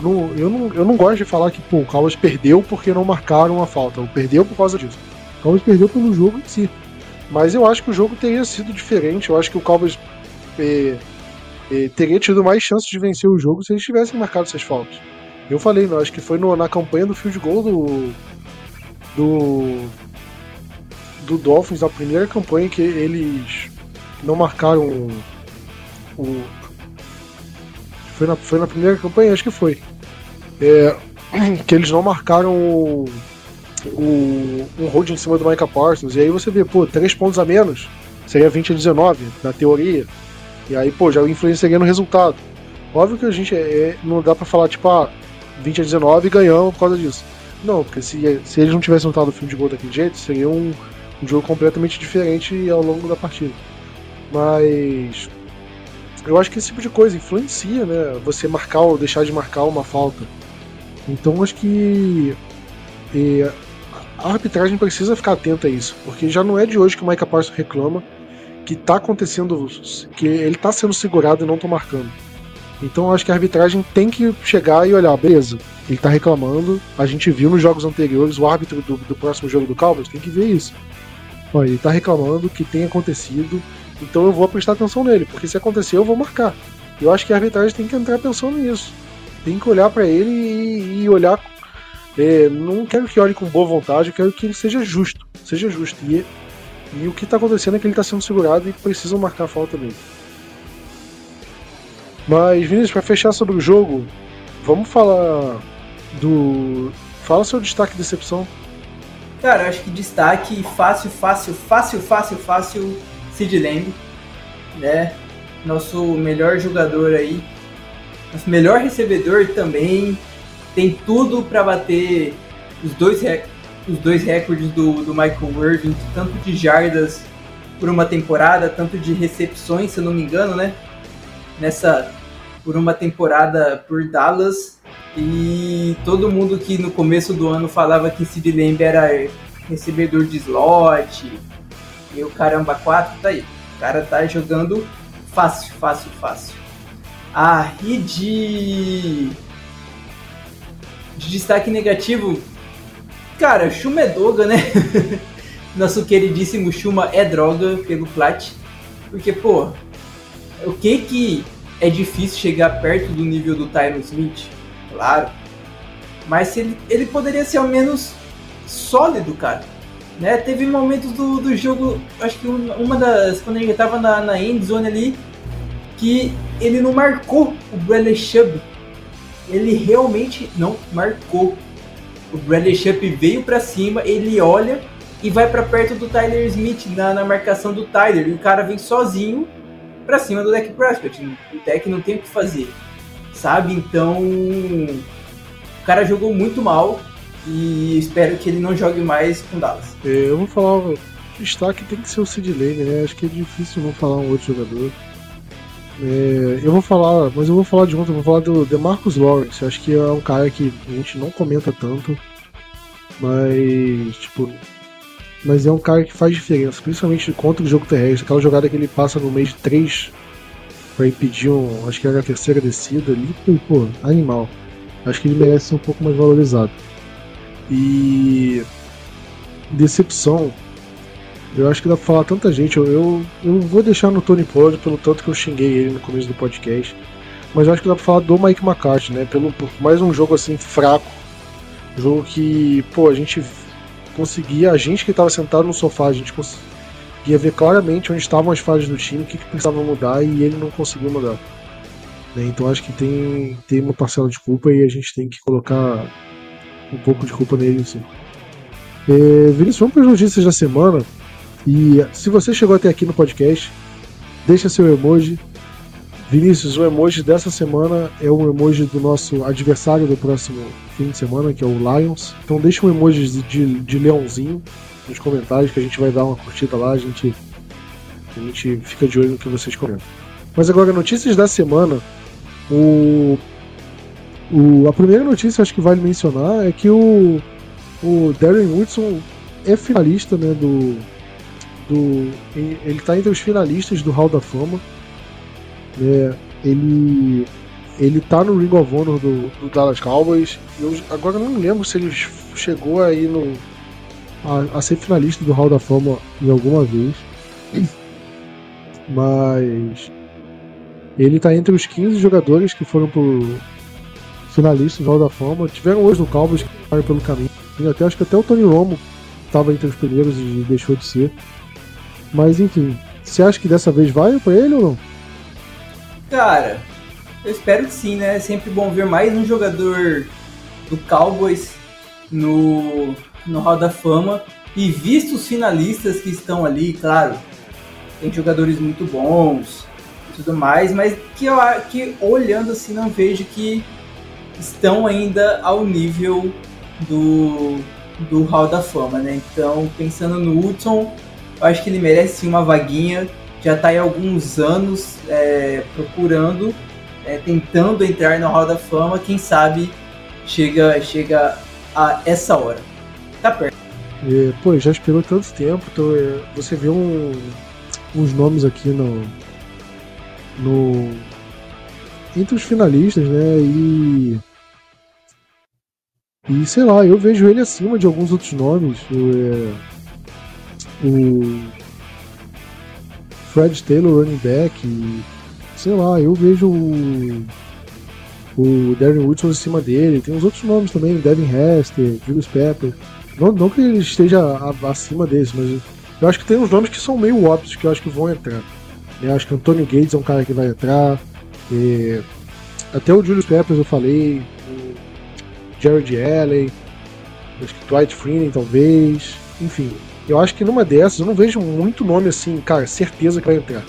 S2: no, eu, não, eu não gosto de falar que pô, o Cowboys perdeu porque não marcaram a falta. Perdeu por causa disso. O Cowboys perdeu pelo jogo em si. Mas eu acho que o jogo teria sido diferente. Eu acho que o Cowboys é, teria tido mais chances de vencer o jogo se eles tivessem marcado essas faltas. Eu falei, não, acho que foi no, na campanha do field goal do. do. do Dolphins, a primeira campanha que eles não marcaram o, foi na, foi na primeira campanha? Acho que foi. É, que eles não marcaram o, o, um hold em cima do Micah Parsons. E aí você vê, pô, três pontos a menos. Seria 20 a 19, na teoria. E aí, pô, já influenciaria no resultado. Óbvio que a gente é, é não dá pra falar, tipo, ah, 20 a 19 e ganhamos por causa disso. Não, porque se, se eles não tivessem lutado o filme de gol daquele jeito, seria um, um jogo completamente diferente ao longo da partida. Mas eu acho que esse tipo de coisa influencia, né? Você marcar ou deixar de marcar uma falta. Então acho que é, a arbitragem precisa ficar atenta a isso, porque já não é de hoje que o Micah Parsons reclama que tá acontecendo, que ele tá sendo segurado e não tô marcando. Então acho que a arbitragem tem que chegar e olhar, beleza, ele tá reclamando, a gente viu nos jogos anteriores, o árbitro do, do próximo jogo do Cowboys tem que ver isso. Olha, ele tá reclamando que tem acontecido, então eu vou prestar atenção nele, porque se acontecer eu vou marcar. Eu acho que a arbitragem tem que entrar pensando nisso. Tem que olhar para ele e, e olhar. É, não quero que olhe com boa vontade, eu quero que ele seja justo. Seja justo. E, e o que está acontecendo é que ele está sendo segurado e precisam marcar a falta dele. Mas, Vinícius, para fechar sobre o jogo, vamos falar do. Fala seu destaque de decepção.
S3: Cara, acho que destaque fácil, fácil, fácil, fácil, fácil Sid Lamb, né? Nosso melhor jogador aí, nosso melhor recebedor também tem tudo para bater os dois, os dois recordes do, do Michael Irving, tanto de jardas por uma temporada, tanto de recepções, se eu não me engano, né? Nessa por uma temporada por Dallas e todo mundo que no começo do ano falava que Sid Lamb era recebedor de slot, e o caramba 4 tá aí. O cara tá jogando fácil, fácil, fácil. Ah, e de. De destaque negativo. Cara, Shuma é droga, né? Nosso queridíssimo Shuma é droga pelo Plat. Porque, pô, o que que é difícil chegar perto do nível do Tyron Smith? Claro. Mas ele, ele poderia ser ao menos sólido, cara né? Teve momentos do, do jogo, acho que uma das. Quando ele estava na, na end zone ali, que ele não marcou o Bradley Chubb. Ele realmente não marcou. O Bradley Chubb veio para cima, ele olha e vai para perto do Tyler Smith na, na marcação do Tyler. E o cara vem sozinho pra cima do deck Prescott. O deck não tem o que fazer, sabe? Então, o cara jogou muito mal e espero que ele não jogue mais com Dallas.
S2: É, eu vou falar, o destaque tem que ser o Sid Lane, né? Acho que é difícil não falar um outro jogador. É, eu vou falar, mas eu vou falar de ontem, eu vou falar do DeMarcus Lawrence. Acho que é um cara que a gente não comenta tanto, mas tipo, mas é um cara que faz diferença, principalmente contra o jogo terrestre. Aquela jogada que ele passa no meio de três para impedir um, acho que era a terceira descida ali, pô, animal. Acho que ele merece ser um pouco mais valorizado. E decepção, eu acho que dá pra falar tanta gente. Eu, eu, eu vou deixar no Tony Pollard pelo tanto que eu xinguei ele no começo do podcast. Mas eu acho que dá pra falar do Mike McCarthy, né? Pelo, por mais um jogo assim fraco. Jogo que, pô, a gente conseguia, a gente que estava sentado no sofá, a gente conseguia ver claramente onde estavam as falhas do time, o que, que precisava mudar e ele não conseguiu mudar. Né? Então acho que tem, tem uma parcela de culpa e a gente tem que colocar um pouco de culpa nele, sim. É, Vinícius, vamos para as notícias da semana. E se você chegou até aqui no podcast, deixa seu emoji. Vinícius, o emoji dessa semana é o emoji do nosso adversário do próximo fim de semana, que é o Lions. Então deixa um emoji de, de, de leãozinho nos comentários que a gente vai dar uma curtida lá, a gente, a gente fica de olho no que vocês comentam. Mas agora, notícias da semana. O, o, a primeira notícia acho que vale mencionar é que o, o Darren Woodson é finalista né, do, do. Ele está entre os finalistas do Hall da Fama. É, ele ele tá no Ring of Honor do, do Dallas Cowboys. Eu agora não lembro se ele chegou aí no a, a, ser finalista do Hall da Fama em alguma vez. Mas ele tá entre os 15 jogadores que foram pro finalistas do Hall da Fama. Tiveram hoje no Cowboys que pelo caminho. Até acho que até o Tony Romo estava entre os primeiros e deixou de ser. Mas enfim, você acha que dessa vez vai para ele ou não?
S3: Cara, eu espero que sim, né? É sempre bom ver mais um jogador do Cowboys no, no Hall da Fama. E visto os finalistas que estão ali, claro, tem jogadores muito bons e tudo mais, mas que, eu, que olhando assim não vejo que estão ainda ao nível do, do Hall da Fama, né? Então, pensando no Hudson, eu acho que ele merece uma vaguinha. Já está há alguns anos é, procurando, é, tentando entrar na Hall da Fama. Quem sabe chega, chega a essa hora. Tá perto.
S2: É, pô, já esperou tanto tempo. Então, é, você vê um, uns nomes aqui no, no entre os finalistas, né? E e sei lá, eu vejo ele acima de alguns outros nomes. É, o Fred Taylor running back, e, sei lá, eu vejo o, o Darren Woodson em cima dele, tem uns outros nomes também, Devin Hester, Julius Pepper. Não, não que ele esteja acima deles, mas eu acho que tem uns nomes que são meio óbvios que eu acho que vão entrar. Eu acho que Antonio Gates é um cara que vai entrar. E, até o Julius Peppers eu falei. Jared Allen. Acho que Dwight Freeney talvez. Enfim, eu acho que numa dessas, eu não vejo muito nome assim, cara, certeza que vai entrar.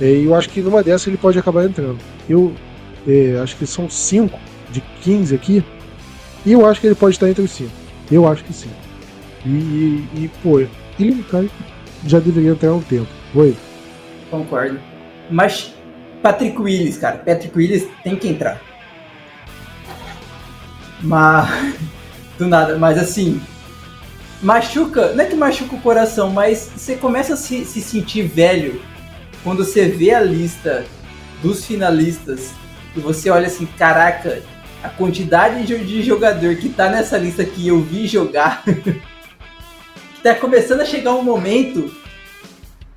S2: É, e eu acho que numa dessas ele pode acabar entrando. Eu é, acho que são 5 de 15 aqui. E eu acho que ele pode estar entre os 5. Eu acho que sim. E, e, e pô, ele é cara já deveria entrar há um tempo. Oi?
S3: Concordo. Mas Patrick Willis, cara, Patrick Willis tem que entrar. Mas. Do nada, mas assim, machuca, não é que machuca o coração, mas você começa a se, se sentir velho quando você vê a lista dos finalistas e você olha assim, caraca, a quantidade de jogador que tá nessa lista que eu vi jogar, tá começando a chegar um momento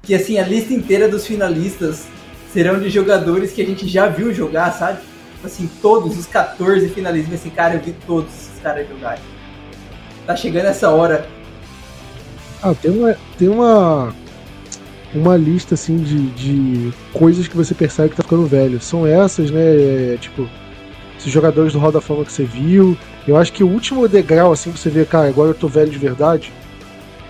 S3: que assim a lista inteira dos finalistas serão de jogadores que a gente já viu jogar, sabe? Assim, todos os 14 finalistas, assim, cara, eu vi todos esses caras jogarem tá chegando essa hora.
S2: Ah, tem uma, tem uma, uma lista assim de, de coisas que você percebe que tá ficando velho. São essas, né? É, tipo, esses jogadores do Hall da Fama que você viu. Eu acho que o último degrau, assim, que você vê, cara, agora eu tô velho de verdade,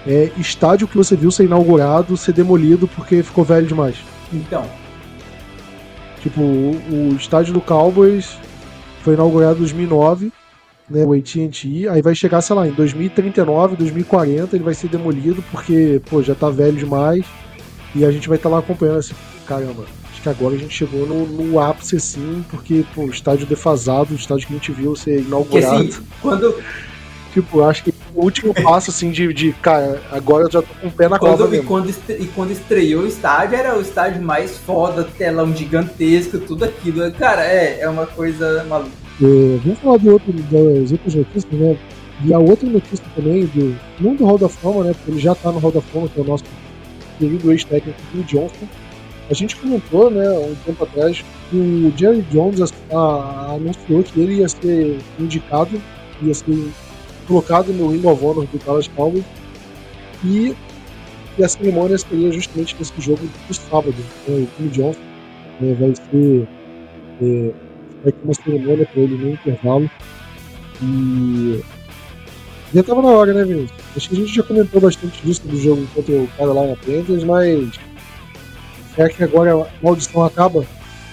S2: é estádio que você viu ser inaugurado, ser demolido porque ficou velho demais.
S3: Então,
S2: Tipo, o, o estádio do Cowboys foi inaugurado em 2009, né, o AT&T, aí vai chegar, sei lá, em 2039, 2040, ele vai ser demolido porque, pô, já tá velho demais e a gente vai estar tá lá acompanhando assim, caramba, acho que agora a gente chegou no, no ápice, assim, porque, pô, o estádio defasado, o estádio que a gente viu ser inaugurado.
S3: Que, assim, quando...
S2: Tipo, acho que o último passo, assim, de, de, cara, agora eu já tô com o pé na
S3: quando,
S2: cova
S3: e quando, e quando estreou o estádio, era o estádio mais foda, telão gigantesco, tudo aquilo. Cara, é, é uma coisa maluca.
S2: É, vamos falar de outro, das outras notícias, né? E a outra notícia também, do, não do Hall da Fama, né? Porque ele já tá no Hall da Fama, que é o nosso querido ex-técnico Bill Johnson. A gente comentou, né, um tempo atrás, que o Jerry Jones a, anunciou que ele ia ser indicado, ia ser colocado no Ring of Honor do Dallas Cowboys e, e a cerimônia seria justamente nesse jogo do sábado. Né, o Jimmy Johnson né, vai ser é, vai ter uma cerimônia para ele no intervalo e já estava na hora, né, Vinícius? Acho que a gente já comentou bastante disso do jogo contra o Carolina Panthers, mas será que agora a maldição acaba?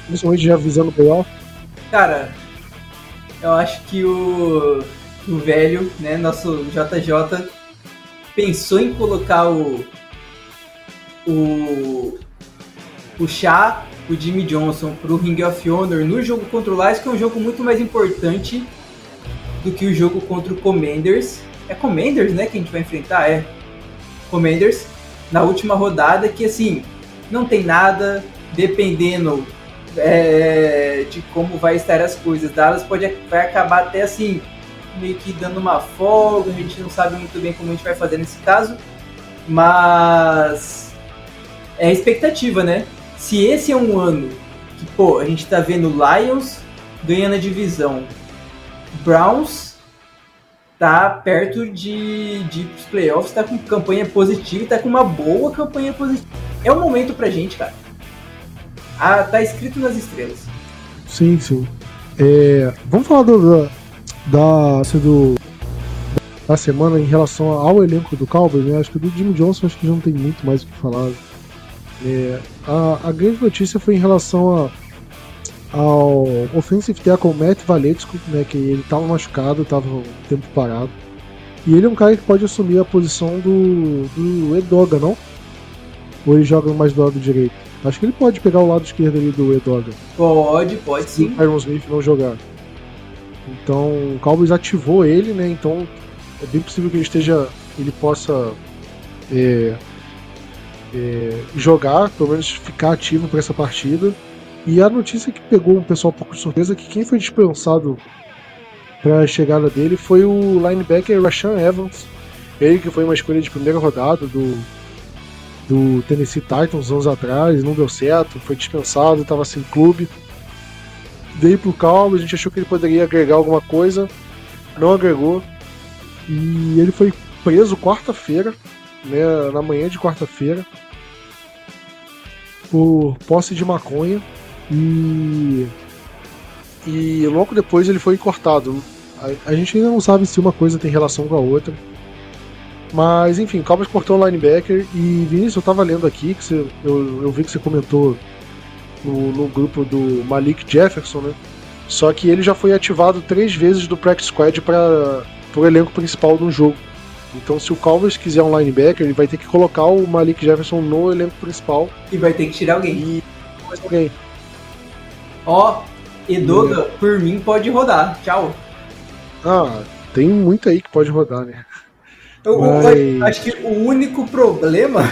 S2: Principalmente já visando o playoff?
S3: Cara, eu acho que o o velho, né, nosso JJ, pensou em colocar o o puxar o Jimmy Johnson para o Ring of Honor no jogo contra o Lions, que é um jogo muito mais importante do que o jogo contra o Commanders. É Commanders, né, que a gente vai enfrentar? É. Commanders, na última rodada, que assim, não tem nada, dependendo é, de como vai estar as coisas. Dallas pode, vai acabar até assim, meio que dando uma folga, a gente não sabe muito bem como a gente vai fazer nesse caso, mas é expectativa, né? Se esse é um ano que, pô, a gente tá vendo Lions ganhando a divisão, Browns tá perto de, de playoffs, tá com campanha positiva tá com uma boa campanha positiva. É o momento pra gente, cara. Ah, tá escrito nas estrelas.
S2: Sim, sim. É, vamos falar do, da, assim, do, da semana em relação ao elenco do Cowboys, né? Acho que do Jimmy Johnson acho que já não tem muito mais o que falar. É, a, a, grande notícia foi em relação a, ao offensive tackle Matt Valetsco, né? Que ele estava machucado, estava um tempo parado. E ele é um cara que pode assumir a posição do, do Edoga, não? Ou ele joga mais do lado direito? Acho que ele pode pegar o lado esquerdo ali do Edoga.
S3: Pode, pode sim.
S2: Se o Iron Smith não jogar. Então o Cowboys ativou ele, né? Então é bem possível que ele esteja. ele possa é, é, jogar, pelo menos ficar ativo para essa partida. E a notícia que pegou um pessoal um pouco de surpresa é que quem foi dispensado para a chegada dele foi o linebacker Rashan Evans. Ele que foi uma escolha de primeira rodada do, do Tennessee Titans anos atrás, não deu certo, foi dispensado, estava sem clube veio pro Calma, a gente achou que ele poderia agregar alguma coisa, não agregou. E ele foi preso quarta-feira, né, na manhã de quarta-feira, por posse de maconha. E, e logo depois ele foi cortado. A, a, gente ainda não sabe se uma coisa tem relação com a outra. Mas enfim, o Cowboys cortou o linebacker. E Vinícius, eu tava lendo aqui que você, eu, eu vi que você comentou no, no grupo do Malik Jefferson, né? Só que ele já foi ativado três vezes do practice squad para o elenco principal do jogo. Então, se o Cowboys quiser um linebacker, ele vai ter que colocar o Malik Jefferson no elenco principal.
S3: E vai ter que tirar alguém.
S2: E mais alguém.
S3: Ó, Edoga, e... por mim, pode rodar. Tchau.
S2: Ah, tem muito aí que pode rodar, né?
S3: Eu, Mas... acho que o único problema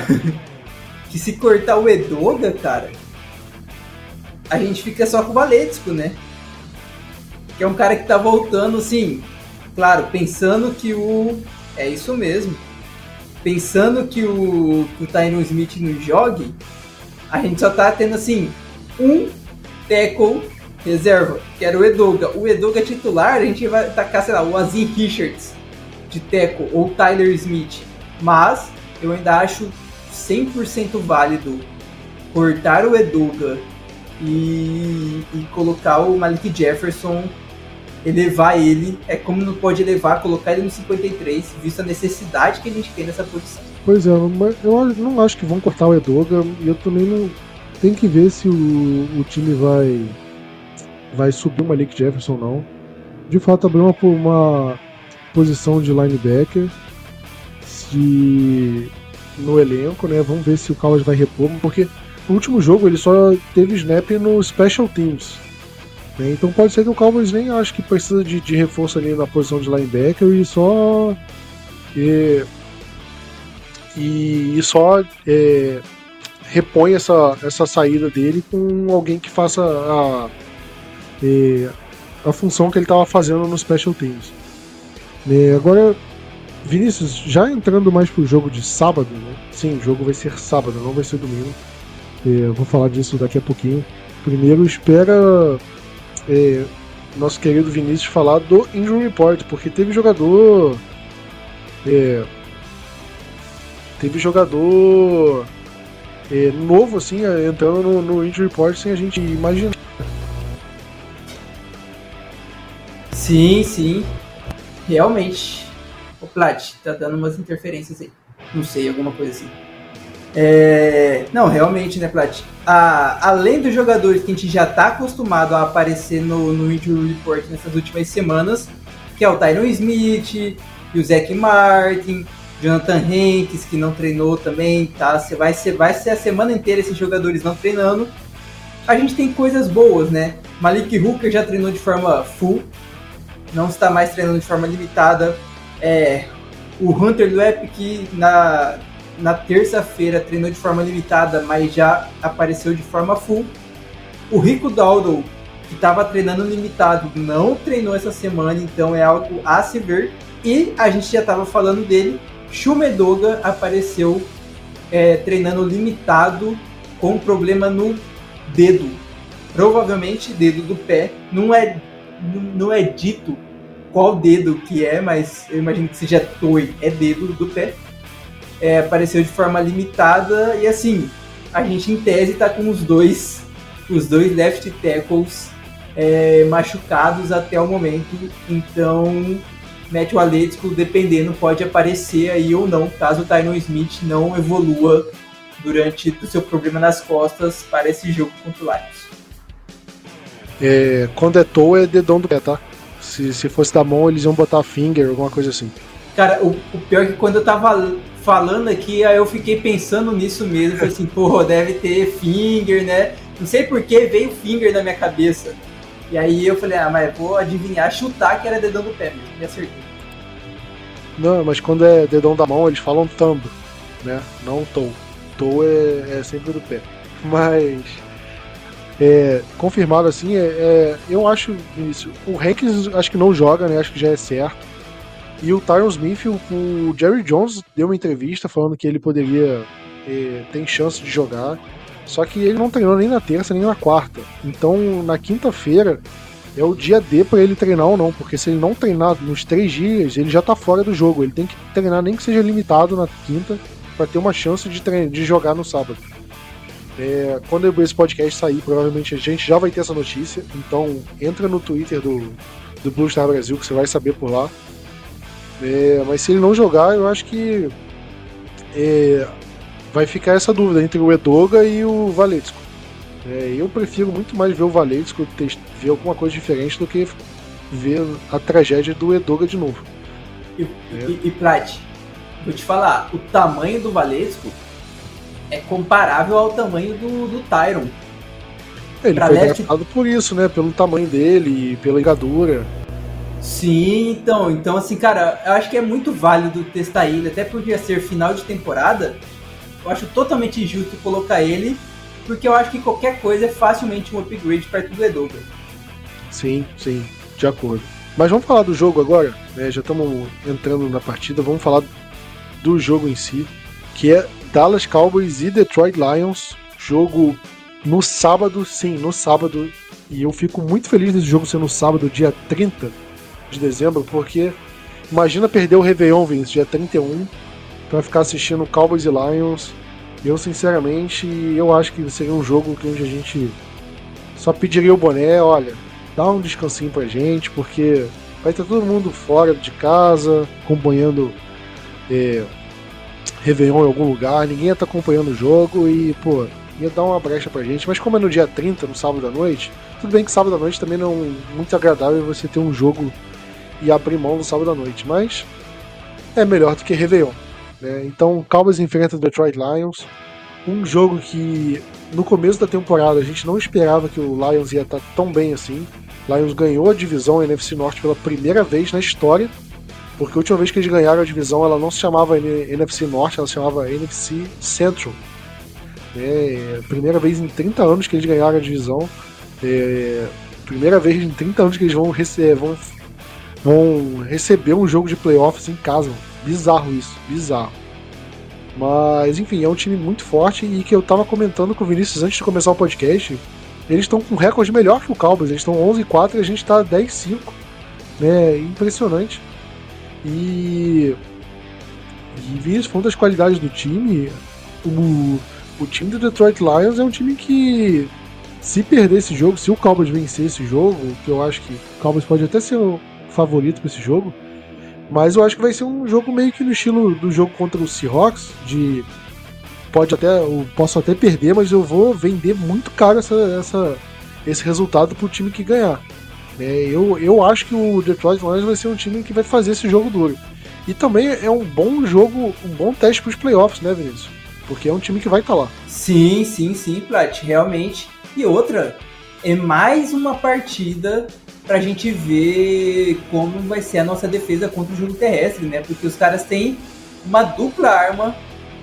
S3: que se cortar o Edoga, cara, a gente fica só com o Valetsco, né? Que é um cara que tá voltando, assim, claro, pensando que o. É isso mesmo. Pensando que o, o Tyron Smith não jogue, a gente só tá tendo, assim, um tackle reserva, que era o Edoga. O Edoga titular, a gente vai tacar, sei lá, o Azim Richards de tackle ou Tyler Smith. Mas eu ainda acho 100% válido cortar o Edoga e, e colocar o Malik Jefferson, elevar ele, é como não pode elevar, colocar ele no 53, visto a necessidade que a gente tem nessa posição.
S2: Pois é, mas eu não acho que vão cortar o Edoga, e eu também não. tem que ver se o, o time vai vai subir o Malik Jefferson ou não. De fato, abriu uma, uma posição de linebacker se no elenco, né? Vamos ver se o Cowboys vai repor, porque no último jogo ele só teve snap no Special Teams. Né? Então pode ser que o Cowboys nem acho que precisa de, de reforço ali na posição de linebacker e só. E, e, e só é, repõe essa, essa saída dele com alguém que faça a, é, a função que ele estava fazendo no Special Teams. É, agora, Vinícius, já entrando mais pro jogo de sábado, né? sim, o jogo vai ser sábado, não vai ser domingo. É, vou falar disso daqui a pouquinho. Primeiro, espera é, nosso querido Vinícius falar do Injury Report, porque teve jogador. É, teve jogador é, novo, assim, entrando no, no Injury Report sem a gente imaginar.
S3: Sim, sim. Realmente. O Plat, tá dando umas interferências aí. Não sei, alguma coisa assim. É... Não, realmente, né, Plat? A... Além dos jogadores que a gente já tá acostumado a aparecer no, no Injury Report nessas últimas semanas, que é o Tyron Smith e o Zach Martin, Jonathan Hanks, que não treinou também, tá? Você vai vai ser a semana inteira esses jogadores não treinando. A gente tem coisas boas, né? Malik Hooker já treinou de forma full, não está mais treinando de forma limitada. É, o Hunter Epic na, na terça-feira treinou de forma limitada, mas já apareceu de forma full. O Rico Dowdle, que estava treinando limitado, não treinou essa semana, então é algo a se ver. E a gente já estava falando dele, Shumedoga apareceu é, treinando limitado com problema no dedo. Provavelmente dedo do pé. Não é, não é dito qual dedo que é, mas eu imagino que seja Toy, é dedo do pé. É, apareceu de forma limitada e assim, a gente em tese tá com os dois, os dois left tackles é, machucados até o momento, então Matt Atletico, dependendo, pode aparecer aí ou não, caso o Tyron Smith não evolua durante o seu problema nas costas para esse jogo contra o Lions.
S2: É, quando é toe é dedão do pé, tá? Se, se fosse da mão, eles iam botar finger, alguma coisa assim.
S3: Cara, o, o pior é que quando eu tava falando aqui, aí eu fiquei pensando nisso mesmo. Falei assim, pô, deve ter finger, né? Não sei por que veio finger na minha cabeça. E aí eu falei, ah, mas vou adivinhar, chutar que era dedão do pé mesmo. Me acertei.
S2: Não, mas quando é dedão da mão, eles falam thumb, né? Não toe. Toe é, é sempre do pé. Mas é, confirmado assim, é, é, eu acho isso. O Hankins acho que não joga, né? Acho que já é certo. E o Tyron Smith, o, o Jerry Jones deu uma entrevista falando que ele poderia é, tem chance de jogar. Só que ele não treinou nem na terça nem na quarta. Então na quinta-feira é o dia D para ele treinar ou não, porque se ele não treinar nos três dias, ele já tá fora do jogo. Ele tem que treinar nem que seja limitado na quinta para ter uma chance de, de jogar no sábado. É, quando esse podcast sair, provavelmente a gente já vai ter essa notícia. Então entra no Twitter do, do Blue Star Brasil que você vai saber por lá. É, mas se ele não jogar, eu acho que é, vai ficar essa dúvida entre o Edoga e o Valetsco. É, eu prefiro muito mais ver o Valetsco ver alguma coisa diferente do que ver a tragédia do Edoga de novo.
S3: E, é. e, e Plat, vou te falar, o tamanho do Valetsco é comparável ao tamanho do, do Tyron.
S2: Ele pra foi left... por isso, né? Pelo tamanho dele pela engadura.
S3: Sim, então, então assim, cara, eu acho que é muito válido testar ele, até porque ia ser final de temporada. Eu acho totalmente justo colocar ele, porque eu acho que qualquer coisa é facilmente um upgrade perto do Edoga.
S2: Sim, sim, de acordo. Mas vamos falar do jogo agora, né? Já estamos entrando na partida, vamos falar do jogo em si, que é Dallas Cowboys e Detroit Lions. Jogo no sábado, sim, no sábado. E eu fico muito feliz desse jogo ser no sábado, dia 30 de dezembro, porque imagina perder o Réveillon, Vince, dia 31, para ficar assistindo Cowboys e Lions. Eu, sinceramente, eu acho que seria um jogo que onde a gente só pediria o boné, olha, dá um descansinho pra gente, porque vai estar todo mundo fora de casa, acompanhando é, Réveillon em algum lugar, ninguém tá acompanhando o jogo e, pô, ia dar uma brecha pra gente, mas como é no dia 30, no sábado à noite, tudo bem que sábado à noite também não é muito agradável você ter um jogo e abrir mão no sábado à noite, mas é melhor do que Réveillon. Né? Então, Cowboys enfrenta o Detroit Lions, um jogo que no começo da temporada a gente não esperava que o Lions ia estar tão bem assim. Lions ganhou a divisão NFC Norte pela primeira vez na história, porque a última vez que eles ganharam a divisão ela não se chamava NFC Norte, ela se chamava NFC Central. É, primeira vez em 30 anos que eles ganharam a divisão. É, primeira vez em 30 anos que eles vão, rece vão, vão receber um jogo de playoffs em casa. Bizarro isso, bizarro. Mas, enfim, é um time muito forte e que eu tava comentando com o Vinícius antes de começar o podcast. Eles estão com um recorde melhor que o Cowboys, eles estão 11-4 e a gente tá 10-5. Né? Impressionante. E. E Vinícius, falando das qualidades do time, o, o time do Detroit Lions é um time que, se perder esse jogo, se o Cowboys vencer esse jogo, que eu acho que o Cowboys pode até ser favorito para esse jogo, mas eu acho que vai ser um jogo meio que no estilo do jogo contra o Seahawks, de pode até eu posso até perder, mas eu vou vender muito caro essa, essa esse resultado pro time que ganhar. É, eu, eu acho que o Detroit Lions vai ser um time que vai fazer esse jogo duro. E também é um bom jogo, um bom teste para os playoffs, né, Vinícius? Porque é um time que vai estar tá lá.
S3: Sim, sim, sim, Plat, realmente. E outra, é mais uma partida pra gente ver como vai ser a nossa defesa contra o jogo terrestre, né? Porque os caras têm uma dupla arma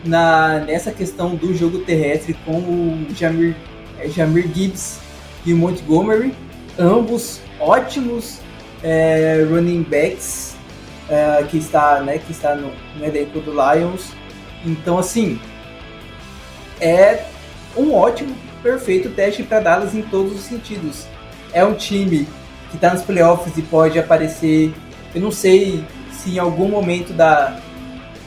S3: na, nessa questão do jogo terrestre com o Jamir, é, Jamir Gibbs e o Montgomery, ambos ótimos é, running backs é, que está, né, que está no, no elenco do Lions. Então, assim, é um ótimo, perfeito teste para Dallas em todos os sentidos. É um time que está nos playoffs e pode aparecer. Eu não sei se em algum momento da,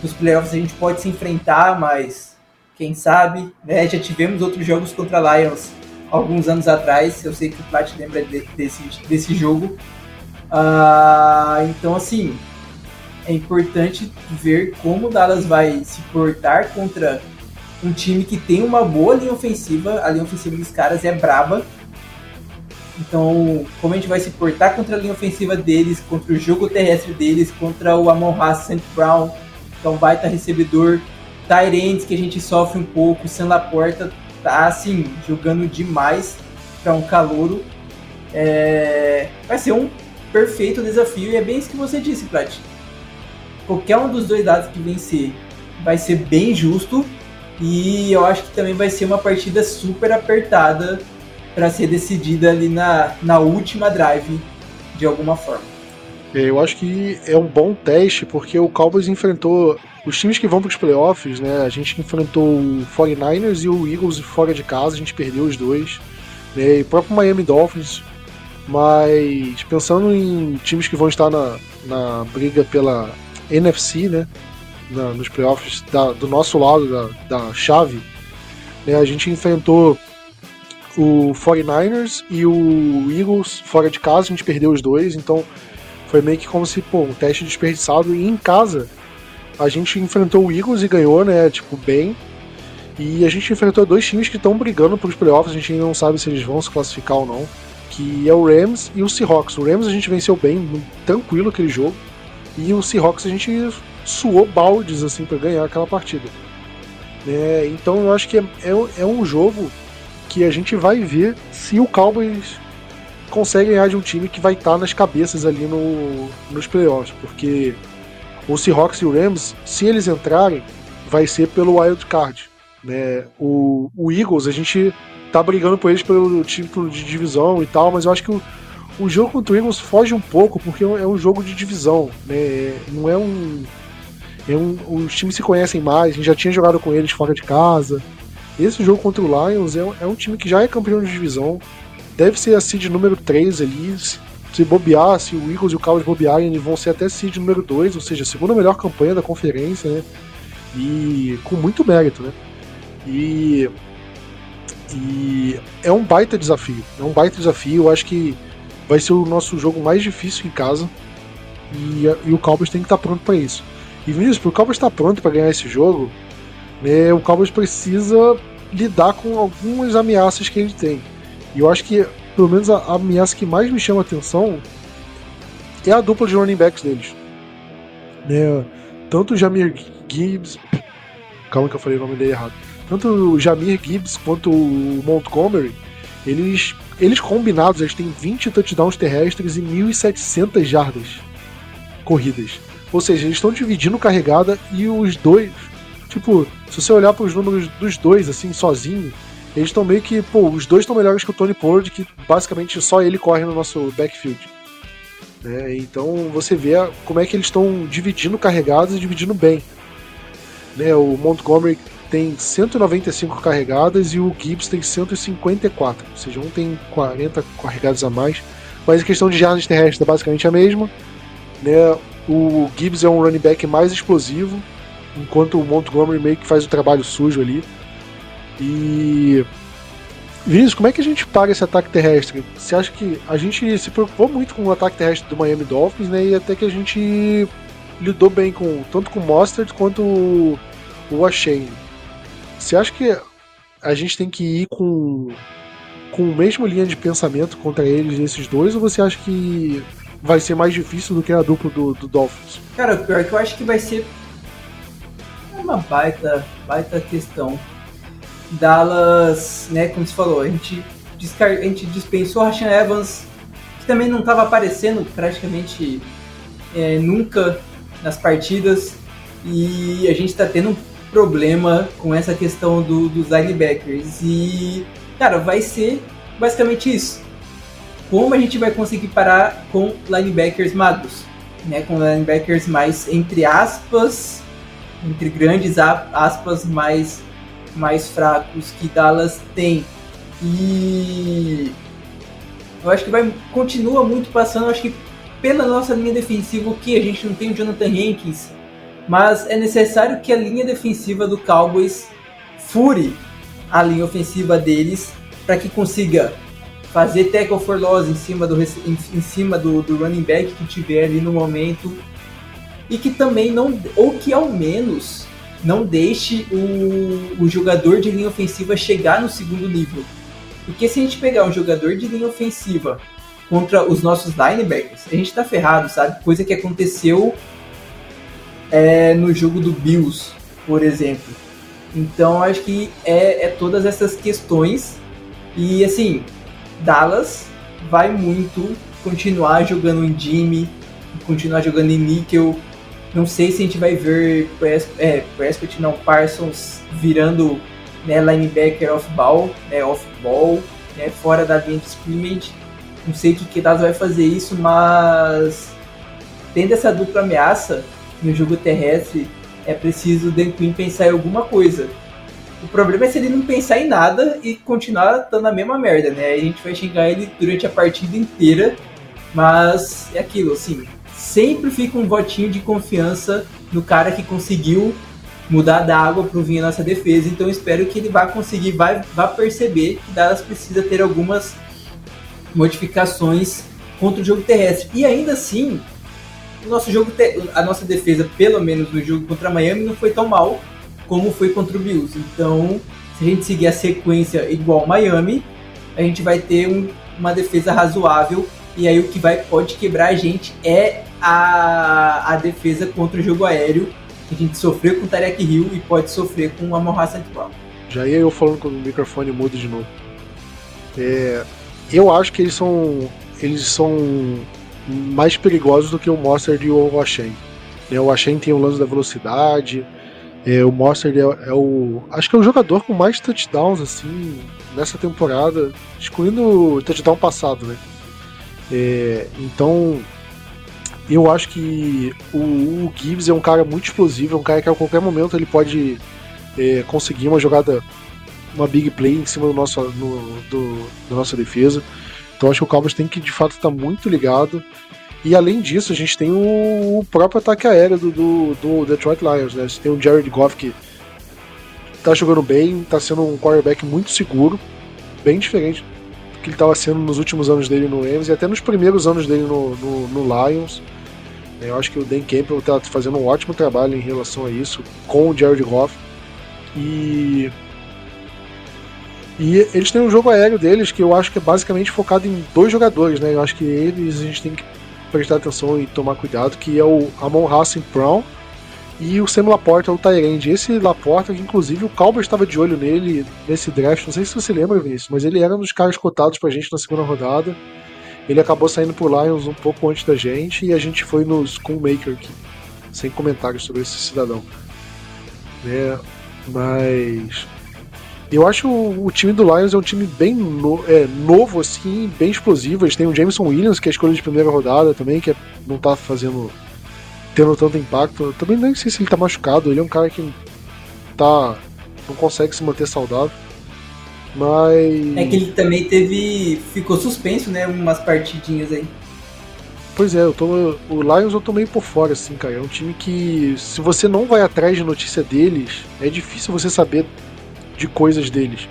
S3: dos playoffs a gente pode se enfrentar, mas quem sabe, né? Já tivemos outros jogos contra Lions alguns anos atrás. Eu sei que o Plat lembra de, desse, desse jogo. Uh, então, assim, é importante ver como o Dallas vai se portar contra um time que tem uma boa linha ofensiva. A linha ofensiva dos caras é braba. Então, como a gente vai se portar contra a linha ofensiva deles, contra o jogo terrestre deles, contra o Amon Haas. Brown, que é um baita recebedor, Tyrants, que a gente sofre um pouco, Sam Laporta tá, assim, jogando demais para um calouro. É... Vai ser um perfeito desafio e é bem isso que você disse, Plat. Qualquer um dos dois lados que vencer vai ser bem justo e eu acho que também vai ser uma partida super apertada para ser decidida ali na, na última drive de alguma forma.
S2: Eu acho que é um bom teste porque o Cowboys enfrentou os times que vão para os playoffs, né? A gente enfrentou o 49ers e o Eagles fora de casa, a gente perdeu os dois. Né? E o próprio Miami Dolphins. Mas pensando em times que vão estar na, na briga pela NFC, né? Na, nos playoffs da, do nosso lado da, da chave, né? a gente enfrentou o 49ers e o Eagles fora de casa, a gente perdeu os dois, então foi meio que como se, pô, um teste desperdiçado. E em casa, a gente enfrentou o Eagles e ganhou, né, tipo, bem. E a gente enfrentou dois times que estão brigando para os playoffs, a gente ainda não sabe se eles vão se classificar ou não, que é o Rams e o Seahawks. O Rams a gente venceu bem, tranquilo aquele jogo, e o Seahawks a gente suou baldes, assim, para ganhar aquela partida. É, então eu acho que é, é, é um jogo que a gente vai ver se o Cowboys consegue ganhar de um time que vai estar tá nas cabeças ali no, nos playoffs, porque o Seahawks e o Rams, se eles entrarem, vai ser pelo wild card. Né? O, o Eagles, a gente tá brigando por eles pelo título de divisão e tal, mas eu acho que o, o jogo contra o Eagles foge um pouco, porque é um jogo de divisão, né? Não é um. É um os times se conhecem mais, a gente já tinha jogado com eles fora de casa. Esse jogo contra o Lions é, é um time que já é campeão de divisão. Deve ser a seed número 3 ali. Se bobear, se o Eagles e o Cowboys bobearem, eles vão ser até seed número 2, ou seja, a segunda melhor campanha da conferência, né? E com muito mérito, né? E, e é um baita desafio. É um baita desafio. Eu acho que vai ser o nosso jogo mais difícil em casa. E, e o Cowboys tem que estar pronto para isso. E Vinícius, para o Cowboys estar pronto para ganhar esse jogo, né, o Cowboys precisa lidar com algumas ameaças que ele tem. E eu acho que, pelo menos, a, a ameaça que mais me chama atenção é a dupla de running backs deles. Né? Tanto o Jamir Gibbs. Calma que eu falei o nome dele errado. Tanto o Jamir Gibbs quanto o Montgomery, eles, eles combinados, eles têm 20 touchdowns terrestres e 1.700 jardas corridas. Ou seja, eles estão dividindo carregada e os dois. Tipo, se você olhar para os números dos dois, assim, sozinho, eles estão meio que. Pô, os dois estão melhores que o Tony Pollard, que basicamente só ele corre no nosso backfield. Né? Então você vê como é que eles estão dividindo carregadas e dividindo bem. Né? O Montgomery tem 195 carregadas e o Gibbs tem 154, ou seja, um tem 40 carregadas a mais. Mas a questão de jardas terrestres é basicamente a mesma. Né? O Gibbs é um running back mais explosivo, enquanto o Montgomery meio que faz o trabalho sujo ali. E Vinícius, como é que a gente paga esse ataque terrestre? Você acha que a gente se preocupou muito com o ataque terrestre do Miami Dolphins, né? E até que a gente lidou bem com tanto com o Mostert quanto o, o. Você acha que a gente tem que ir com com a mesma linha de pensamento contra eles, esses dois, ou você acha que vai ser mais difícil do que a dupla do, do Dolphins?
S3: Cara, o pior é que eu acho que vai ser uma baita, baita questão Dallas, né, como você falou, a gente, a gente dispensou o Rashan Evans, que também não estava aparecendo praticamente é, nunca nas partidas, e a gente está tendo um problema com essa questão do, dos linebackers. E, cara, vai ser basicamente isso. Como a gente vai conseguir parar com linebackers magos? Né, com linebackers mais, entre aspas, entre grandes aspas, mais mais fracos que Dallas tem. E eu acho que vai continua muito passando, acho que pela nossa linha defensiva, o que a gente não tem o Jonathan Hankins, mas é necessário que a linha defensiva do Cowboys fure a linha ofensiva deles para que consiga fazer tackle for loss em cima do em, cima do, do running back que tiver ali no momento e que também não ou que ao menos não deixe o, o jogador de linha ofensiva chegar no segundo nível. Porque se a gente pegar um jogador de linha ofensiva contra os nossos linebackers, a gente tá ferrado, sabe? Coisa que aconteceu é, no jogo do Bills, por exemplo. Então acho que é, é todas essas questões. E assim, Dallas vai muito continuar jogando em Jimmy, continuar jogando em Nickel, não sei se a gente vai ver Prescott, é, Prescott não, Parsons virando né, linebacker off-ball, né, off-ball, né, fora da linha de scrimmage. Não sei que, Dallas vai fazer isso, mas tendo essa dupla ameaça no jogo terrestre, é preciso o Dan Quinn pensar em alguma coisa. O problema é se ele não pensar em nada e continuar estando na mesma merda, né? A gente vai xingar ele durante a partida inteira, mas é aquilo, assim, sempre fica um votinho de confiança no cara que conseguiu mudar da água para o vinho a nossa defesa. Então espero que ele vá conseguir, vai, vá perceber que Dallas precisa ter algumas modificações contra o jogo terrestre. E ainda assim, o nosso jogo, a nossa defesa, pelo menos no jogo contra Miami, não foi tão mal como foi contra o Bills. Então, se a gente seguir a sequência igual Miami, a gente vai ter um, uma defesa razoável. E aí o que vai pode quebrar a gente é a, a defesa contra o jogo aéreo, que a gente sofreu com o Tarek Hill e pode sofrer com o Amon Hassan
S2: Já ia eu falando com o microfone mudo de novo. É, eu acho que eles são eles são mais perigosos do que o Monster e o Washen. É, o Washen tem o lance da velocidade, é, o Monster é, é, o. Acho que é o jogador com mais touchdowns assim nessa temporada, excluindo o touchdown passado, né? É, então eu acho que o, o, Gibbs é um cara muito explosivo, é um cara que a qualquer momento ele pode é, conseguir uma jogada, uma big play em cima do nosso, no, do, da nossa defesa. Então acho que o Cowboys tem que de fato estar muito ligado. E além disso, a gente tem o, o próprio ataque aéreo do, do, do, Detroit Lions. Né? Tem o Jared Goff que tá jogando bem, tá sendo um quarterback muito seguro, bem diferente que ele estava sendo nos últimos anos dele no Rams e até nos primeiros anos dele no, no, no Lions. Eu acho que o Dan Campbell está fazendo um ótimo trabalho em relação a isso com o Jared Goff. E E eles têm um jogo aéreo deles que eu acho que é basicamente focado em dois jogadores, né? Eu acho que eles a gente tem que prestar atenção e tomar cuidado, que é o Amon Hassan Brown e o Sam Laporta, o Tyrande. Esse Laporta, que inclusive o Cowboys estava de olho nele nesse draft, não sei se você lembra, Vinícius, mas ele era um dos caras cotados pra gente na segunda rodada. Ele acabou saindo por Lions um pouco antes da gente e a gente foi no Schoolmaker aqui, sem comentários sobre esse cidadão. Né? Mas eu acho o, o time do Lions é um time bem no, é, novo, assim, bem explosivo. Eles têm o Jameson Williams, que é a escolha de primeira rodada também, que é, não tá fazendo. Tendo tanto impacto. Eu também nem sei se ele tá machucado. Ele é um cara que tá. não consegue se manter saudável. Mas.
S3: É que ele também teve. ficou suspenso, né? Umas partidinhas aí.
S2: Pois é, eu tô, o Lions eu tô meio por fora, assim, cara. É um time que, se você não vai atrás de notícia deles, é difícil você saber de coisas deles.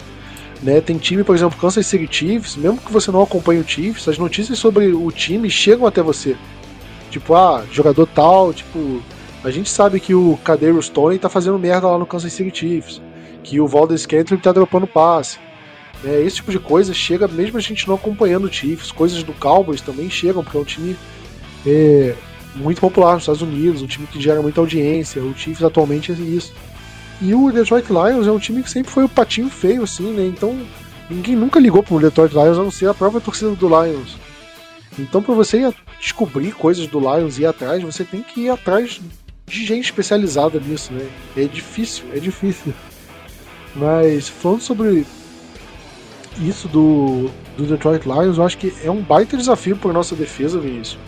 S2: Né? Tem time, por exemplo, Kansas City Chiefs, mesmo que você não acompanhe o Chiefs, as notícias sobre o time chegam até você. Tipo, ah, jogador tal, tipo, a gente sabe que o Cadeiro Stone tá fazendo merda lá no Kansas City Chiefs, que o Valdez Scantling tá dropando passe. Né? Esse tipo de coisa chega mesmo a gente não acompanhando o Chiefs. Coisas do Cowboys também chegam, porque é um time é, muito popular nos Estados Unidos, um time que gera muita audiência. O Chiefs atualmente é isso. E o Detroit Lions é um time que sempre foi o patinho feio, assim, né? Então ninguém nunca ligou pro Detroit Lions a não ser a própria torcida do Lions. Então, para você descobrir coisas do Lions e ir atrás, você tem que ir atrás de gente especializada nisso, né? É difícil, é difícil. Mas falando sobre isso do, do Detroit Lions, eu acho que é um baita desafio para nossa defesa, Vinícius.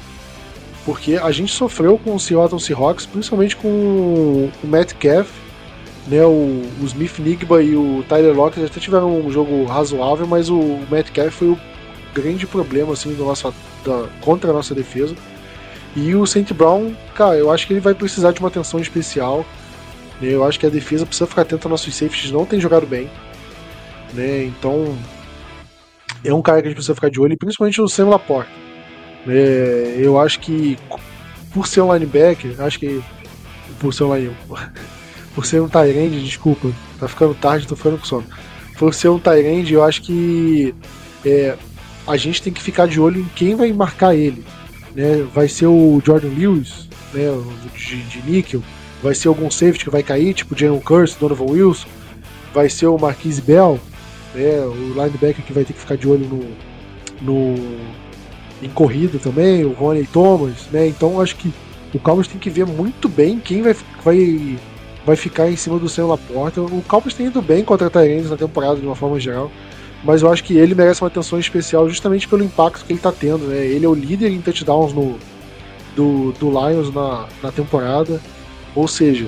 S2: Porque a gente sofreu com o Seattle Seahawks, principalmente com o Metcalf né, o, o Smith Nigba e o Tyler Lockett até tiveram um jogo razoável, mas o, o Metcalf foi o grande problema assim do nosso, da, contra a nossa defesa. E o Saint Brown, cara, eu acho que ele vai precisar de uma atenção especial. Né, eu acho que a defesa precisa ficar atenta aos nossos safeties, não tem jogado bem. Né, então é um cara que a gente precisa ficar de olho, principalmente o Sam Laporte. É, eu acho que por ser um linebacker, acho que por ser um linebacker por ser um Tyrande, desculpa, tá ficando tarde, tô ficando com sono. Por ser um Tyrande, eu acho que é, a gente tem que ficar de olho em quem vai marcar ele. Né? Vai ser o Jordan Lewis, né, de, de níquel, vai ser algum safety que vai cair, tipo Jalen Curse, Donovan Wilson, vai ser o Marquise Bell, né, o linebacker que vai ter que ficar de olho no, no em corrida também, o Ronnie Thomas, né? Então acho que o Cowboys tem que ver muito bem quem vai, vai vai ficar em cima do Sam Laporta. O Cowboys tem ido bem contra Tyrants na temporada, de uma forma geral, mas eu acho que ele merece uma atenção especial justamente pelo impacto que ele está tendo. Né? Ele é o líder em touchdowns no, do, do Lions na, na temporada, ou seja,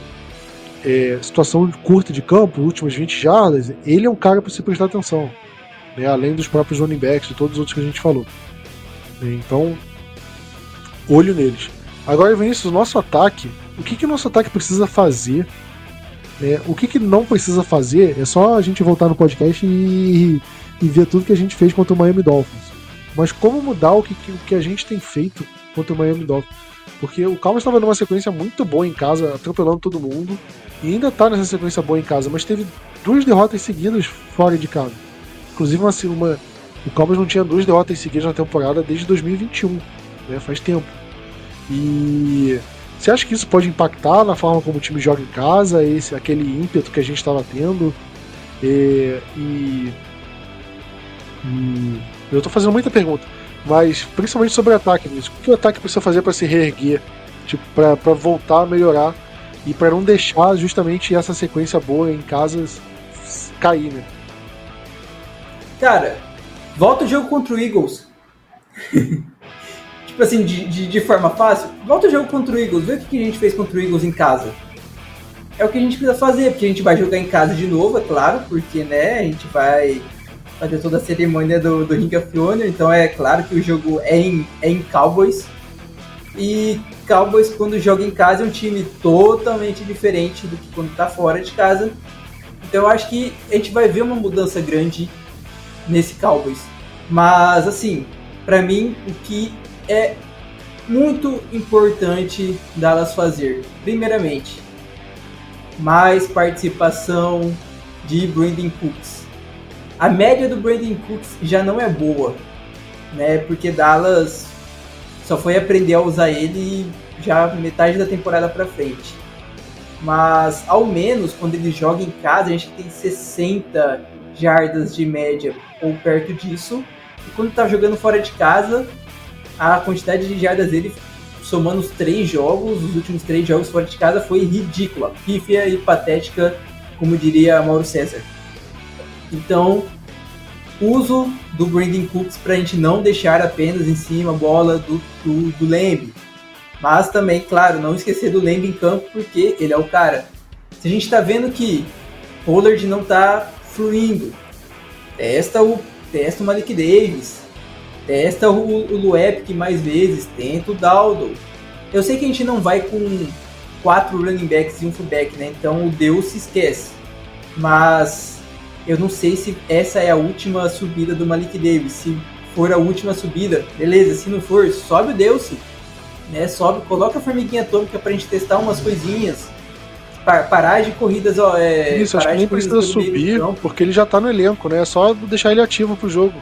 S2: é, situação curta de campo, últimas 20 jardas, ele é um cara para se prestar atenção, né? além dos próprios running backs e todos os outros que a gente falou. Então, olho neles. Agora, Vinícius, nosso ataque, o que, que o nosso ataque precisa fazer é, o que, que não precisa fazer é só a gente voltar no podcast e, e ver tudo que a gente fez contra o Miami Dolphins. Mas como mudar o que, o que a gente tem feito contra o Miami Dolphins? Porque o Cowboys estava numa sequência muito boa em casa, atropelando todo mundo, e ainda está nessa sequência boa em casa, mas teve duas derrotas seguidas fora de casa. Inclusive, uma, uma, o Cowboys não tinha duas derrotas seguidas na temporada desde 2021, né? faz tempo. E você acha que isso pode impactar na forma como o time joga em casa, esse aquele ímpeto que a gente estava tendo? E, e, eu estou fazendo muita pergunta, mas principalmente sobre ataque, nisso. O que o ataque precisa fazer para se reerguer, tipo, para voltar a melhorar e para não deixar justamente essa sequência boa em casas cair, né?
S3: Cara, volta o jogo contra o Eagles. tipo assim, de, de, de, forma fácil, volta o jogo contra o Eagles, vê o que a gente fez contra o Eagles em casa. É o que a gente precisa fazer, porque a gente vai jogar em casa de novo, é claro, porque né, a gente vai fazer toda a cerimônia do, do Ring of Honor, então é claro que o jogo é em, é em Cowboys. E Cowboys, quando joga em casa, é um time totalmente diferente do que quando tá fora de casa. Então eu acho que a gente vai ver uma mudança grande nesse Cowboys. Mas, assim, para mim, o que é muito importante Dallas fazer. Primeiramente, mais participação de Brandon Cooks. A média do Brandon Cooks já não é boa, né? Porque Dallas só foi aprender a usar ele já metade da temporada para frente. Mas ao menos quando ele joga em casa, a gente tem 60 jardas de média ou perto disso. E quando tá jogando fora de casa, a quantidade de jardas dele, somando os três jogos, os últimos três jogos fora de casa, foi ridícula, pífia e patética, como diria Mauro César. Então, uso do Brandon Cooks para a gente não deixar apenas em cima a bola do, do, do Lembe. Mas também, claro, não esquecer do Lembe em campo, porque ele é o cara. Se a gente está vendo que Pollard não está fluindo, testa o, testa o Malik Davis, testa o, o Luepic mais vezes, tenta o Daldo. Eu sei que a gente não vai com quatro running backs e um fullback, né? Então o Deus se esquece. Mas eu não sei se essa é a última subida do Malik Davis. Se for a última subida, beleza. Se não for, sobe o Deus, né? Sobe, coloca a formiguinha atômica pra gente testar umas coisinhas. Parar de corridas, ó. É,
S2: Isso, acho que nem precisa subir, porque ele já tá no elenco, né? É só deixar ele ativo pro jogo.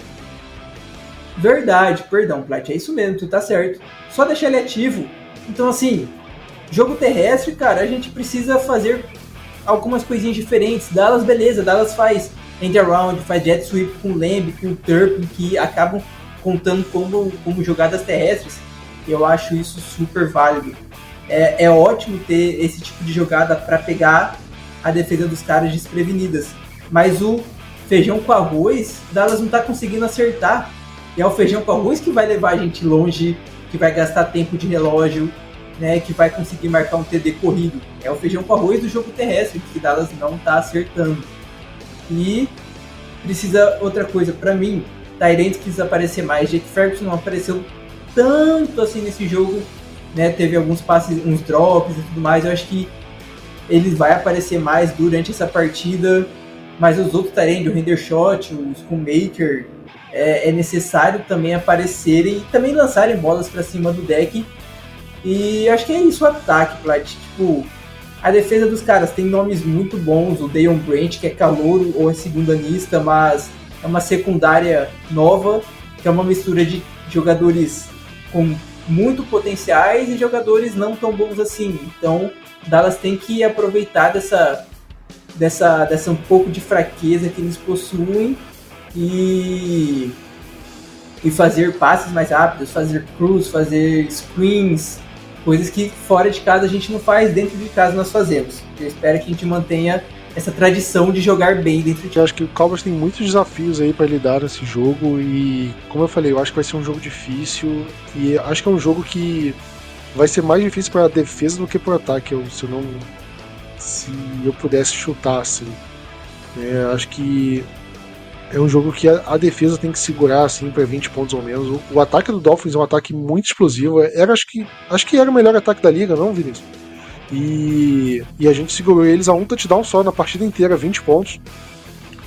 S3: Verdade, perdão, Plat, é isso mesmo, tu tá certo. Só deixar ele ativo. Então, assim, jogo terrestre, cara, a gente precisa fazer algumas coisinhas diferentes. Dallas, beleza, Dallas faz end around, faz jet sweep com Lamb, com Turpin, que acabam contando como, como jogadas terrestres. Eu acho isso super válido. É, é ótimo ter esse tipo de jogada para pegar a defesa dos caras desprevenidas. Mas o feijão com arroz, Dallas não está conseguindo acertar. E é o feijão com arroz que vai levar a gente longe, que vai gastar tempo de relógio, né, que vai conseguir marcar um TD corrido. É o feijão com arroz do jogo terrestre, que Dallas não está acertando. E precisa outra coisa, para mim, Tyrant precisa aparecer mais. Jake Ferguson não apareceu tanto assim nesse jogo, né? Teve alguns passes, uns drops e tudo mais. Eu acho que ele vai aparecer mais durante essa partida. Mas os outros Tyrant, o Rendershot, o Schoonmaker, é, é necessário também aparecerem e também lançarem bolas para cima do deck e acho que é isso o ataque, Plat. Tipo, a defesa dos caras tem nomes muito bons. O Deion Branch, que é calouro ou é segundanista, mas é uma secundária nova, que é uma mistura de jogadores com muito potenciais e jogadores não tão bons assim. Então, Dallas tem que aproveitar dessa, dessa, dessa um pouco de fraqueza que eles possuem e, e fazer passes mais rápidos, fazer cruz, fazer screens, Coisas que fora de casa a gente não faz, dentro de casa nós fazemos. Eu espero que a gente mantenha essa tradição de jogar bem dentro de.
S2: Eu acho que o Cowboys tem muitos desafios aí para lidar nesse jogo e, como eu falei, eu acho que vai ser um jogo difícil e acho que é um jogo que vai ser mais difícil para a defesa do que para o ataque. Eu, se eu não, se eu pudesse chutar, assim, é, acho que é um jogo que a, a, defesa tem que segurar assim para 20 pontos ou menos. O, o, ataque do Dolphins é um ataque muito explosivo. Era acho que acho que era o melhor ataque da liga, não, Vinícius? E, e a gente segurou eles a um touchdown só na partida inteira, 20 pontos.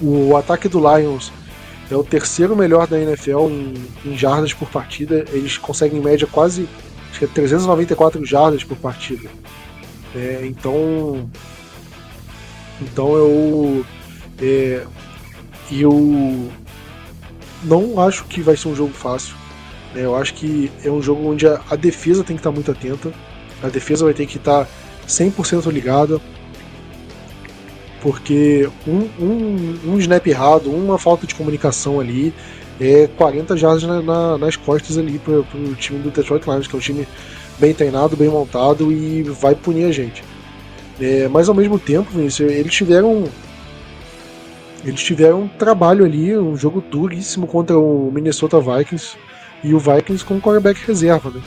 S2: O ataque do Lions é o terceiro melhor da NFL em, em jardas por partida. Eles conseguem em média quase acho que é 394 jardas por partida. É, então então eu é, eu não acho que vai ser um jogo fácil. Né? Eu acho que é um jogo onde a, a defesa tem que estar muito atenta. A defesa vai ter que estar 100% ligada. Porque um, um, um snap errado, uma falta de comunicação ali, é 40 jardas na, na, nas costas ali para o time do Detroit Lions, que é um time bem treinado, bem montado e vai punir a gente. É, mas ao mesmo tempo, Vinícius, eles tiveram eles tiveram um trabalho ali, um jogo duríssimo contra o Minnesota Vikings e o Vikings com quarterback reserva, né?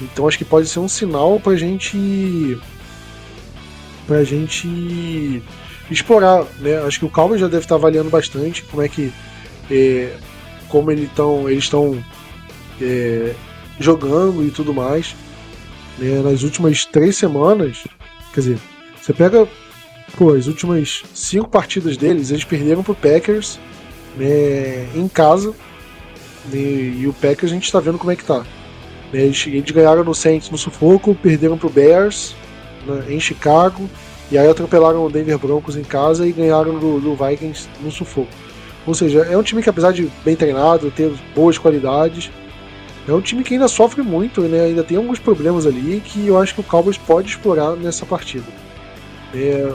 S2: Então acho que pode ser um sinal pra gente pra gente explorar, né? Acho que o Cowboys já deve estar avaliando bastante como é que é, como eles estão eles estão é, jogando e tudo mais. Né? Nas últimas três semanas, quer dizer, você pega pô, as últimas cinco partidas deles, eles perderam pro Packers né, em casa. Né, e o Packers a gente tá vendo como é que tá. Né, eles, eles, ganharam no Saints no sufoco, perderam pro Bears né, em Chicago. E aí atropelaram o Denver Broncos em casa e ganharam do, do Vikings no sufoco. Ou seja, é um time que, apesar de bem treinado, ter boas qualidades, é um time que ainda sofre muito, né? Ainda tem alguns problemas ali que eu acho que o Cowboys pode explorar nessa partida.
S3: É,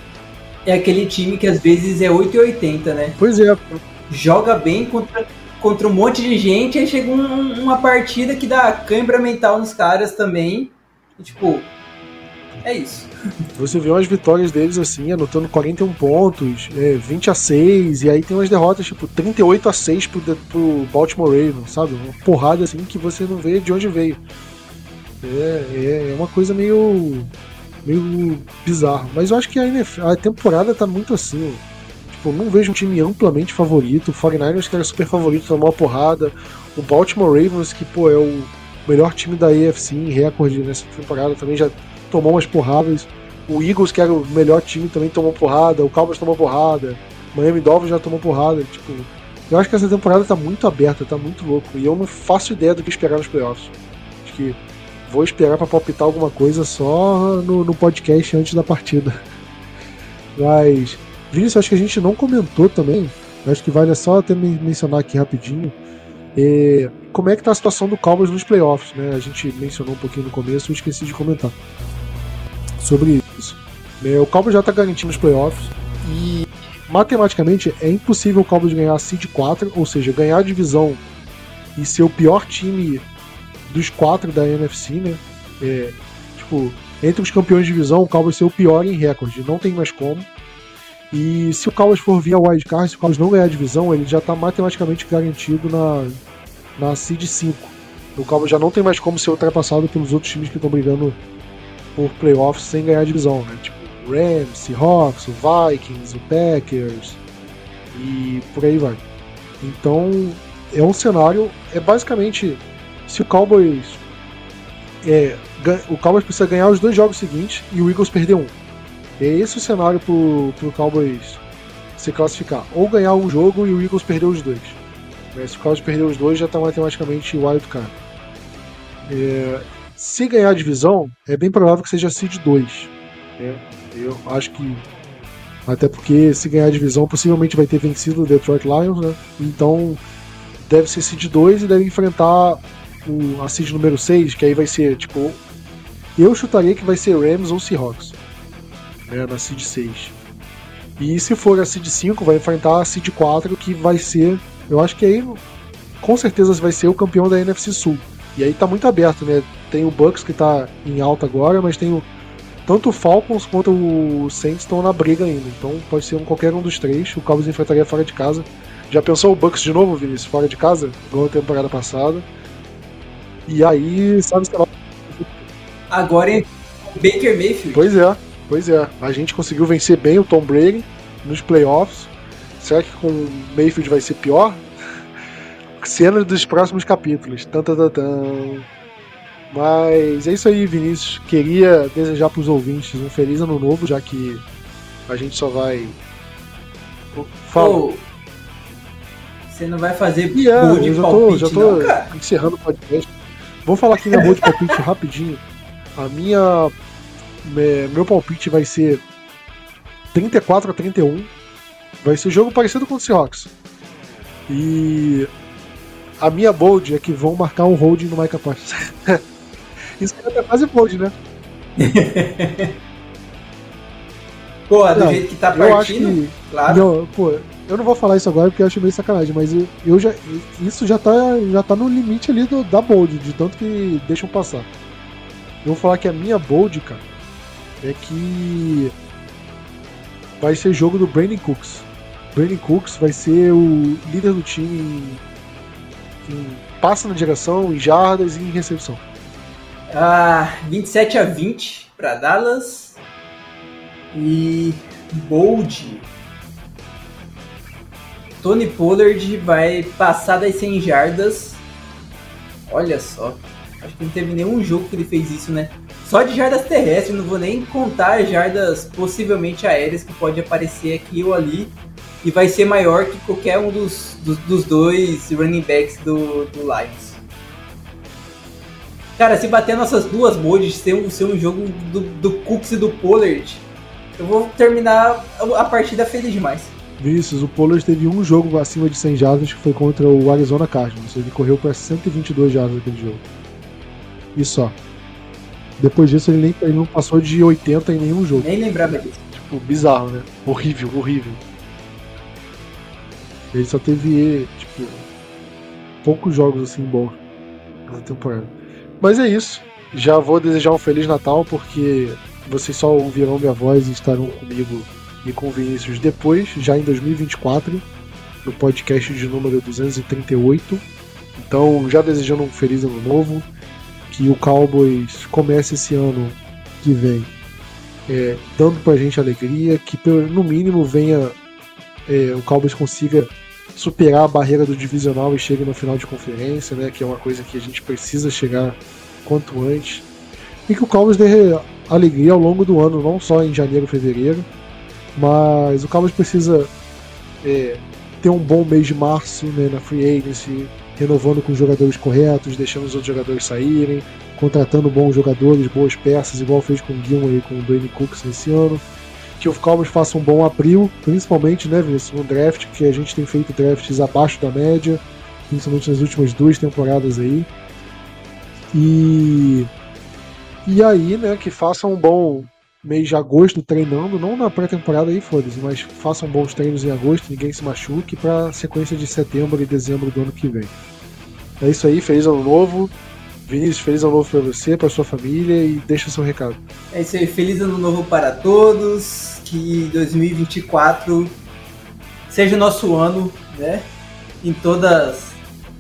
S3: é aquele time que às vezes é 880, né?
S2: Pois é.
S3: Joga bem contra, contra um monte de gente, aí chega um, uma partida que dá cãibra mental nos caras também. E, tipo, é isso.
S2: Você vê umas vitórias deles assim, anotando 41 pontos, é, 20 a 6, e aí tem umas derrotas tipo 38 a 6 pro, pro Baltimore Ravens, sabe? Uma porrada assim que você não vê de onde veio. É, é, é uma coisa meio. Meio bizarro. Mas eu acho que a, NFL, a temporada tá muito assim. Tipo, não vejo um time amplamente favorito. O 49ers, que era super favorito, tomou uma porrada. O Baltimore Ravens, que pô, é o melhor time da AFC em recorde nessa temporada, também já tomou umas porradas. O Eagles, que era o melhor time, também tomou porrada. O Cowboys tomou porrada. Miami Dolphins já tomou porrada. Tipo, eu acho que essa temporada tá muito aberta, tá muito louco. E eu não faço ideia do que esperar nos playoffs. Acho que vou esperar para palpitar alguma coisa só no, no, podcast antes da partida. Mas, Vinícius, acho que a gente não comentou também. Acho que vale só até mencionar aqui rapidinho. É, como é que tá a situação do Cowboys nos playoffs, né? A gente mencionou um pouquinho no começo e esqueci de comentar sobre isso. É, o Cowboys já está garantindo os playoffs e matematicamente é impossível o Cowboys ganhar a seed 4, ou seja, ganhar a divisão e ser o pior time dos quatro da NFC, né? É, tipo, entre os campeões de divisão, o Cowboys ser o pior em recorde, não tem mais como. E se o Cowboys for via wildcard, se o Cowboys não ganhar a divisão, ele já está matematicamente garantido na, na seed 5. O Cowboys já não tem mais como ser ultrapassado pelos outros times que estão brigando por playoffs sem ganhar divisão, né? Tipo, Rams, Seahawks, o Vikings, o Packers e por aí vai. Então, é um cenário, é basicamente se o Cowboys é, o Cowboys precisa ganhar os dois jogos seguintes e o Eagles perder um. É esse o cenário pro, pro Cowboys se classificar. Ou ganhar um jogo e o Eagles perder os dois. Se o Cowboys perder os dois, já está matematicamente wild card. É, se ganhar a divisão, é bem provável que seja seed 2. Né? Eu acho que. Até porque se ganhar a divisão, possivelmente vai ter vencido o Detroit Lions, né? Então deve ser seed 2 e deve enfrentar o, a número 6, que aí vai ser tipo. Eu chutaria que vai ser Rams ou Seahawks. Né, na seed 6. E se for a seed 5, vai enfrentar a seed 4, que vai ser. Eu acho que aí com certeza vai ser o campeão da NFC Sul. E aí tá muito aberto, né? Tem o Bucks que tá em alta agora, mas tem o. Tanto o Falcons quanto o Saints estão na briga ainda. Então pode ser um, qualquer um dos três. O Cowboys enfrentaria fora de casa. Já pensou o Bucks de novo, Vinícius, fora de casa? Igual a temporada passada. E aí, sabe se
S3: Agora é Baker Mayfield.
S2: Pois é, pois é. A gente conseguiu vencer bem o Tom Brady nos playoffs. Será que com o Mayfield vai ser pior? cenas dos próximos capítulos. Tan, tan, tan, tan. Mas é isso aí, Vinícius. Queria desejar para os ouvintes um feliz ano novo, já que a gente só vai.
S3: Fala. você não vai fazer yeah,
S2: boa de eu já tô, palpite, já tô não, encerrando o podcast. Vou falar aqui minha boa de palpite rapidinho. A minha. Meu palpite vai ser 34 a 31. Vai ser um jogo parecido com o Seahawks. E a minha bold é que vão marcar um holding no Micah Parsons. Isso é até quase bold, né?
S3: pô, do não, jeito que tá partindo,
S2: que, claro. Não, pô, eu não vou falar isso agora porque eu acho meio sacanagem, mas eu, já, isso já tá, já tá no limite ali do, da bold, de tanto que deixam passar. Eu vou falar que a minha bold, cara, é que vai ser jogo do Brandon Cooks. Brandon Cooks vai ser o líder do time em passa na direção, em jardas e em recepção.
S3: Ah, 27 a 20 para Dallas. E Bold. Tony Pollard vai passar das 100 jardas. Olha só. Acho que não teve nenhum jogo que ele fez isso, né? Só de jardas terrestres, não vou nem contar jardas possivelmente aéreas que pode aparecer aqui ou ali e vai ser maior que qualquer um dos, dos, dos dois running backs do, do Lions. Cara, se bater nossas duas modes, ser um, ser um jogo do, do Cooks e do Pollard, eu vou terminar a partida feliz demais.
S2: Vinícius, o Pollard teve um jogo acima de 100 jardas que foi contra o Arizona Cardinals. Ele correu para 122 jardas naquele jogo. E só. Depois disso ele, nem, ele não passou de 80 em nenhum jogo.
S3: Nem lembrava disso.
S2: Tipo, bizarro, né? Horrível, horrível. Ele só teve, tipo, poucos jogos assim bons na temporada. Mas é isso. Já vou desejar um Feliz Natal, porque vocês só ouvirão minha voz e estarão comigo e com Vinícius depois, já em 2024, no podcast de número 238. Então, já desejando um feliz ano novo, que o Cowboys comece esse ano que vem é, dando pra gente alegria, que no mínimo venha é, o Cowboys consiga superar a barreira do divisional e chegue no final de conferência, né, que é uma coisa que a gente precisa chegar quanto antes. E que o Cowboys dê alegria ao longo do ano, não só em janeiro fevereiro, mas o Cowboys precisa é, ter um bom mês de março né, na free agency, renovando com os jogadores corretos, deixando os outros jogadores saírem, contratando bons jogadores, boas peças, igual fez com o Gilmore e com o Dwayne Cooks nesse ano. Que o Cowboys faça um bom abril, principalmente né, no draft, que a gente tem feito drafts abaixo da média, principalmente nas últimas duas temporadas aí. E, e aí, né, que faça um bom mês de agosto treinando, não na pré-temporada aí, foda-se, mas façam bons treinos em agosto, ninguém se machuque, para sequência de setembro e dezembro do ano que vem. É isso aí, feliz ano novo. Vinícius, feliz ano novo para você, para sua família e deixa seu recado.
S3: É isso aí, feliz ano novo para todos. Que 2024 seja o nosso ano, né? Em todas,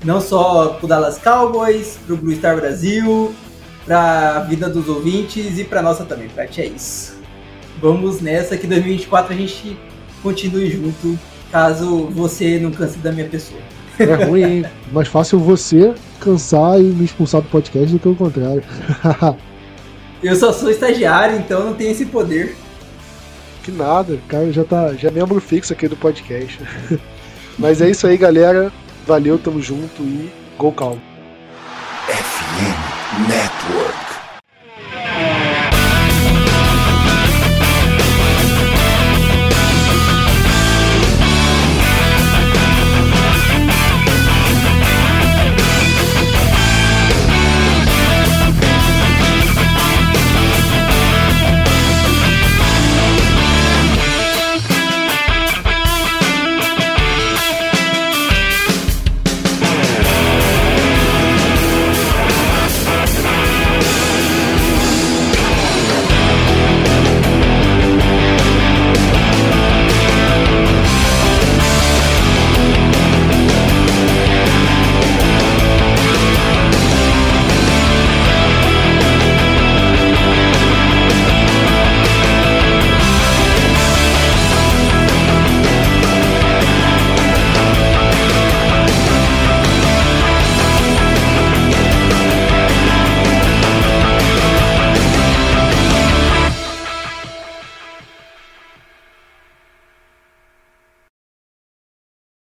S3: não só pro Dallas Cowboys, pro Blue Star Brasil, pra vida dos ouvintes e pra nossa também, Prat, é isso. Vamos nessa que 2024 a gente continue junto, caso você não canse da minha pessoa.
S2: É ruim, hein? Mais fácil você cansar e me expulsar do podcast do que o contrário.
S3: eu só sou estagiário, então não tenho esse poder.
S2: Que nada, o cara já tá já é membro fixo aqui do podcast. Mas é isso aí, galera. Valeu, tamo junto e Go Calm. FM Network.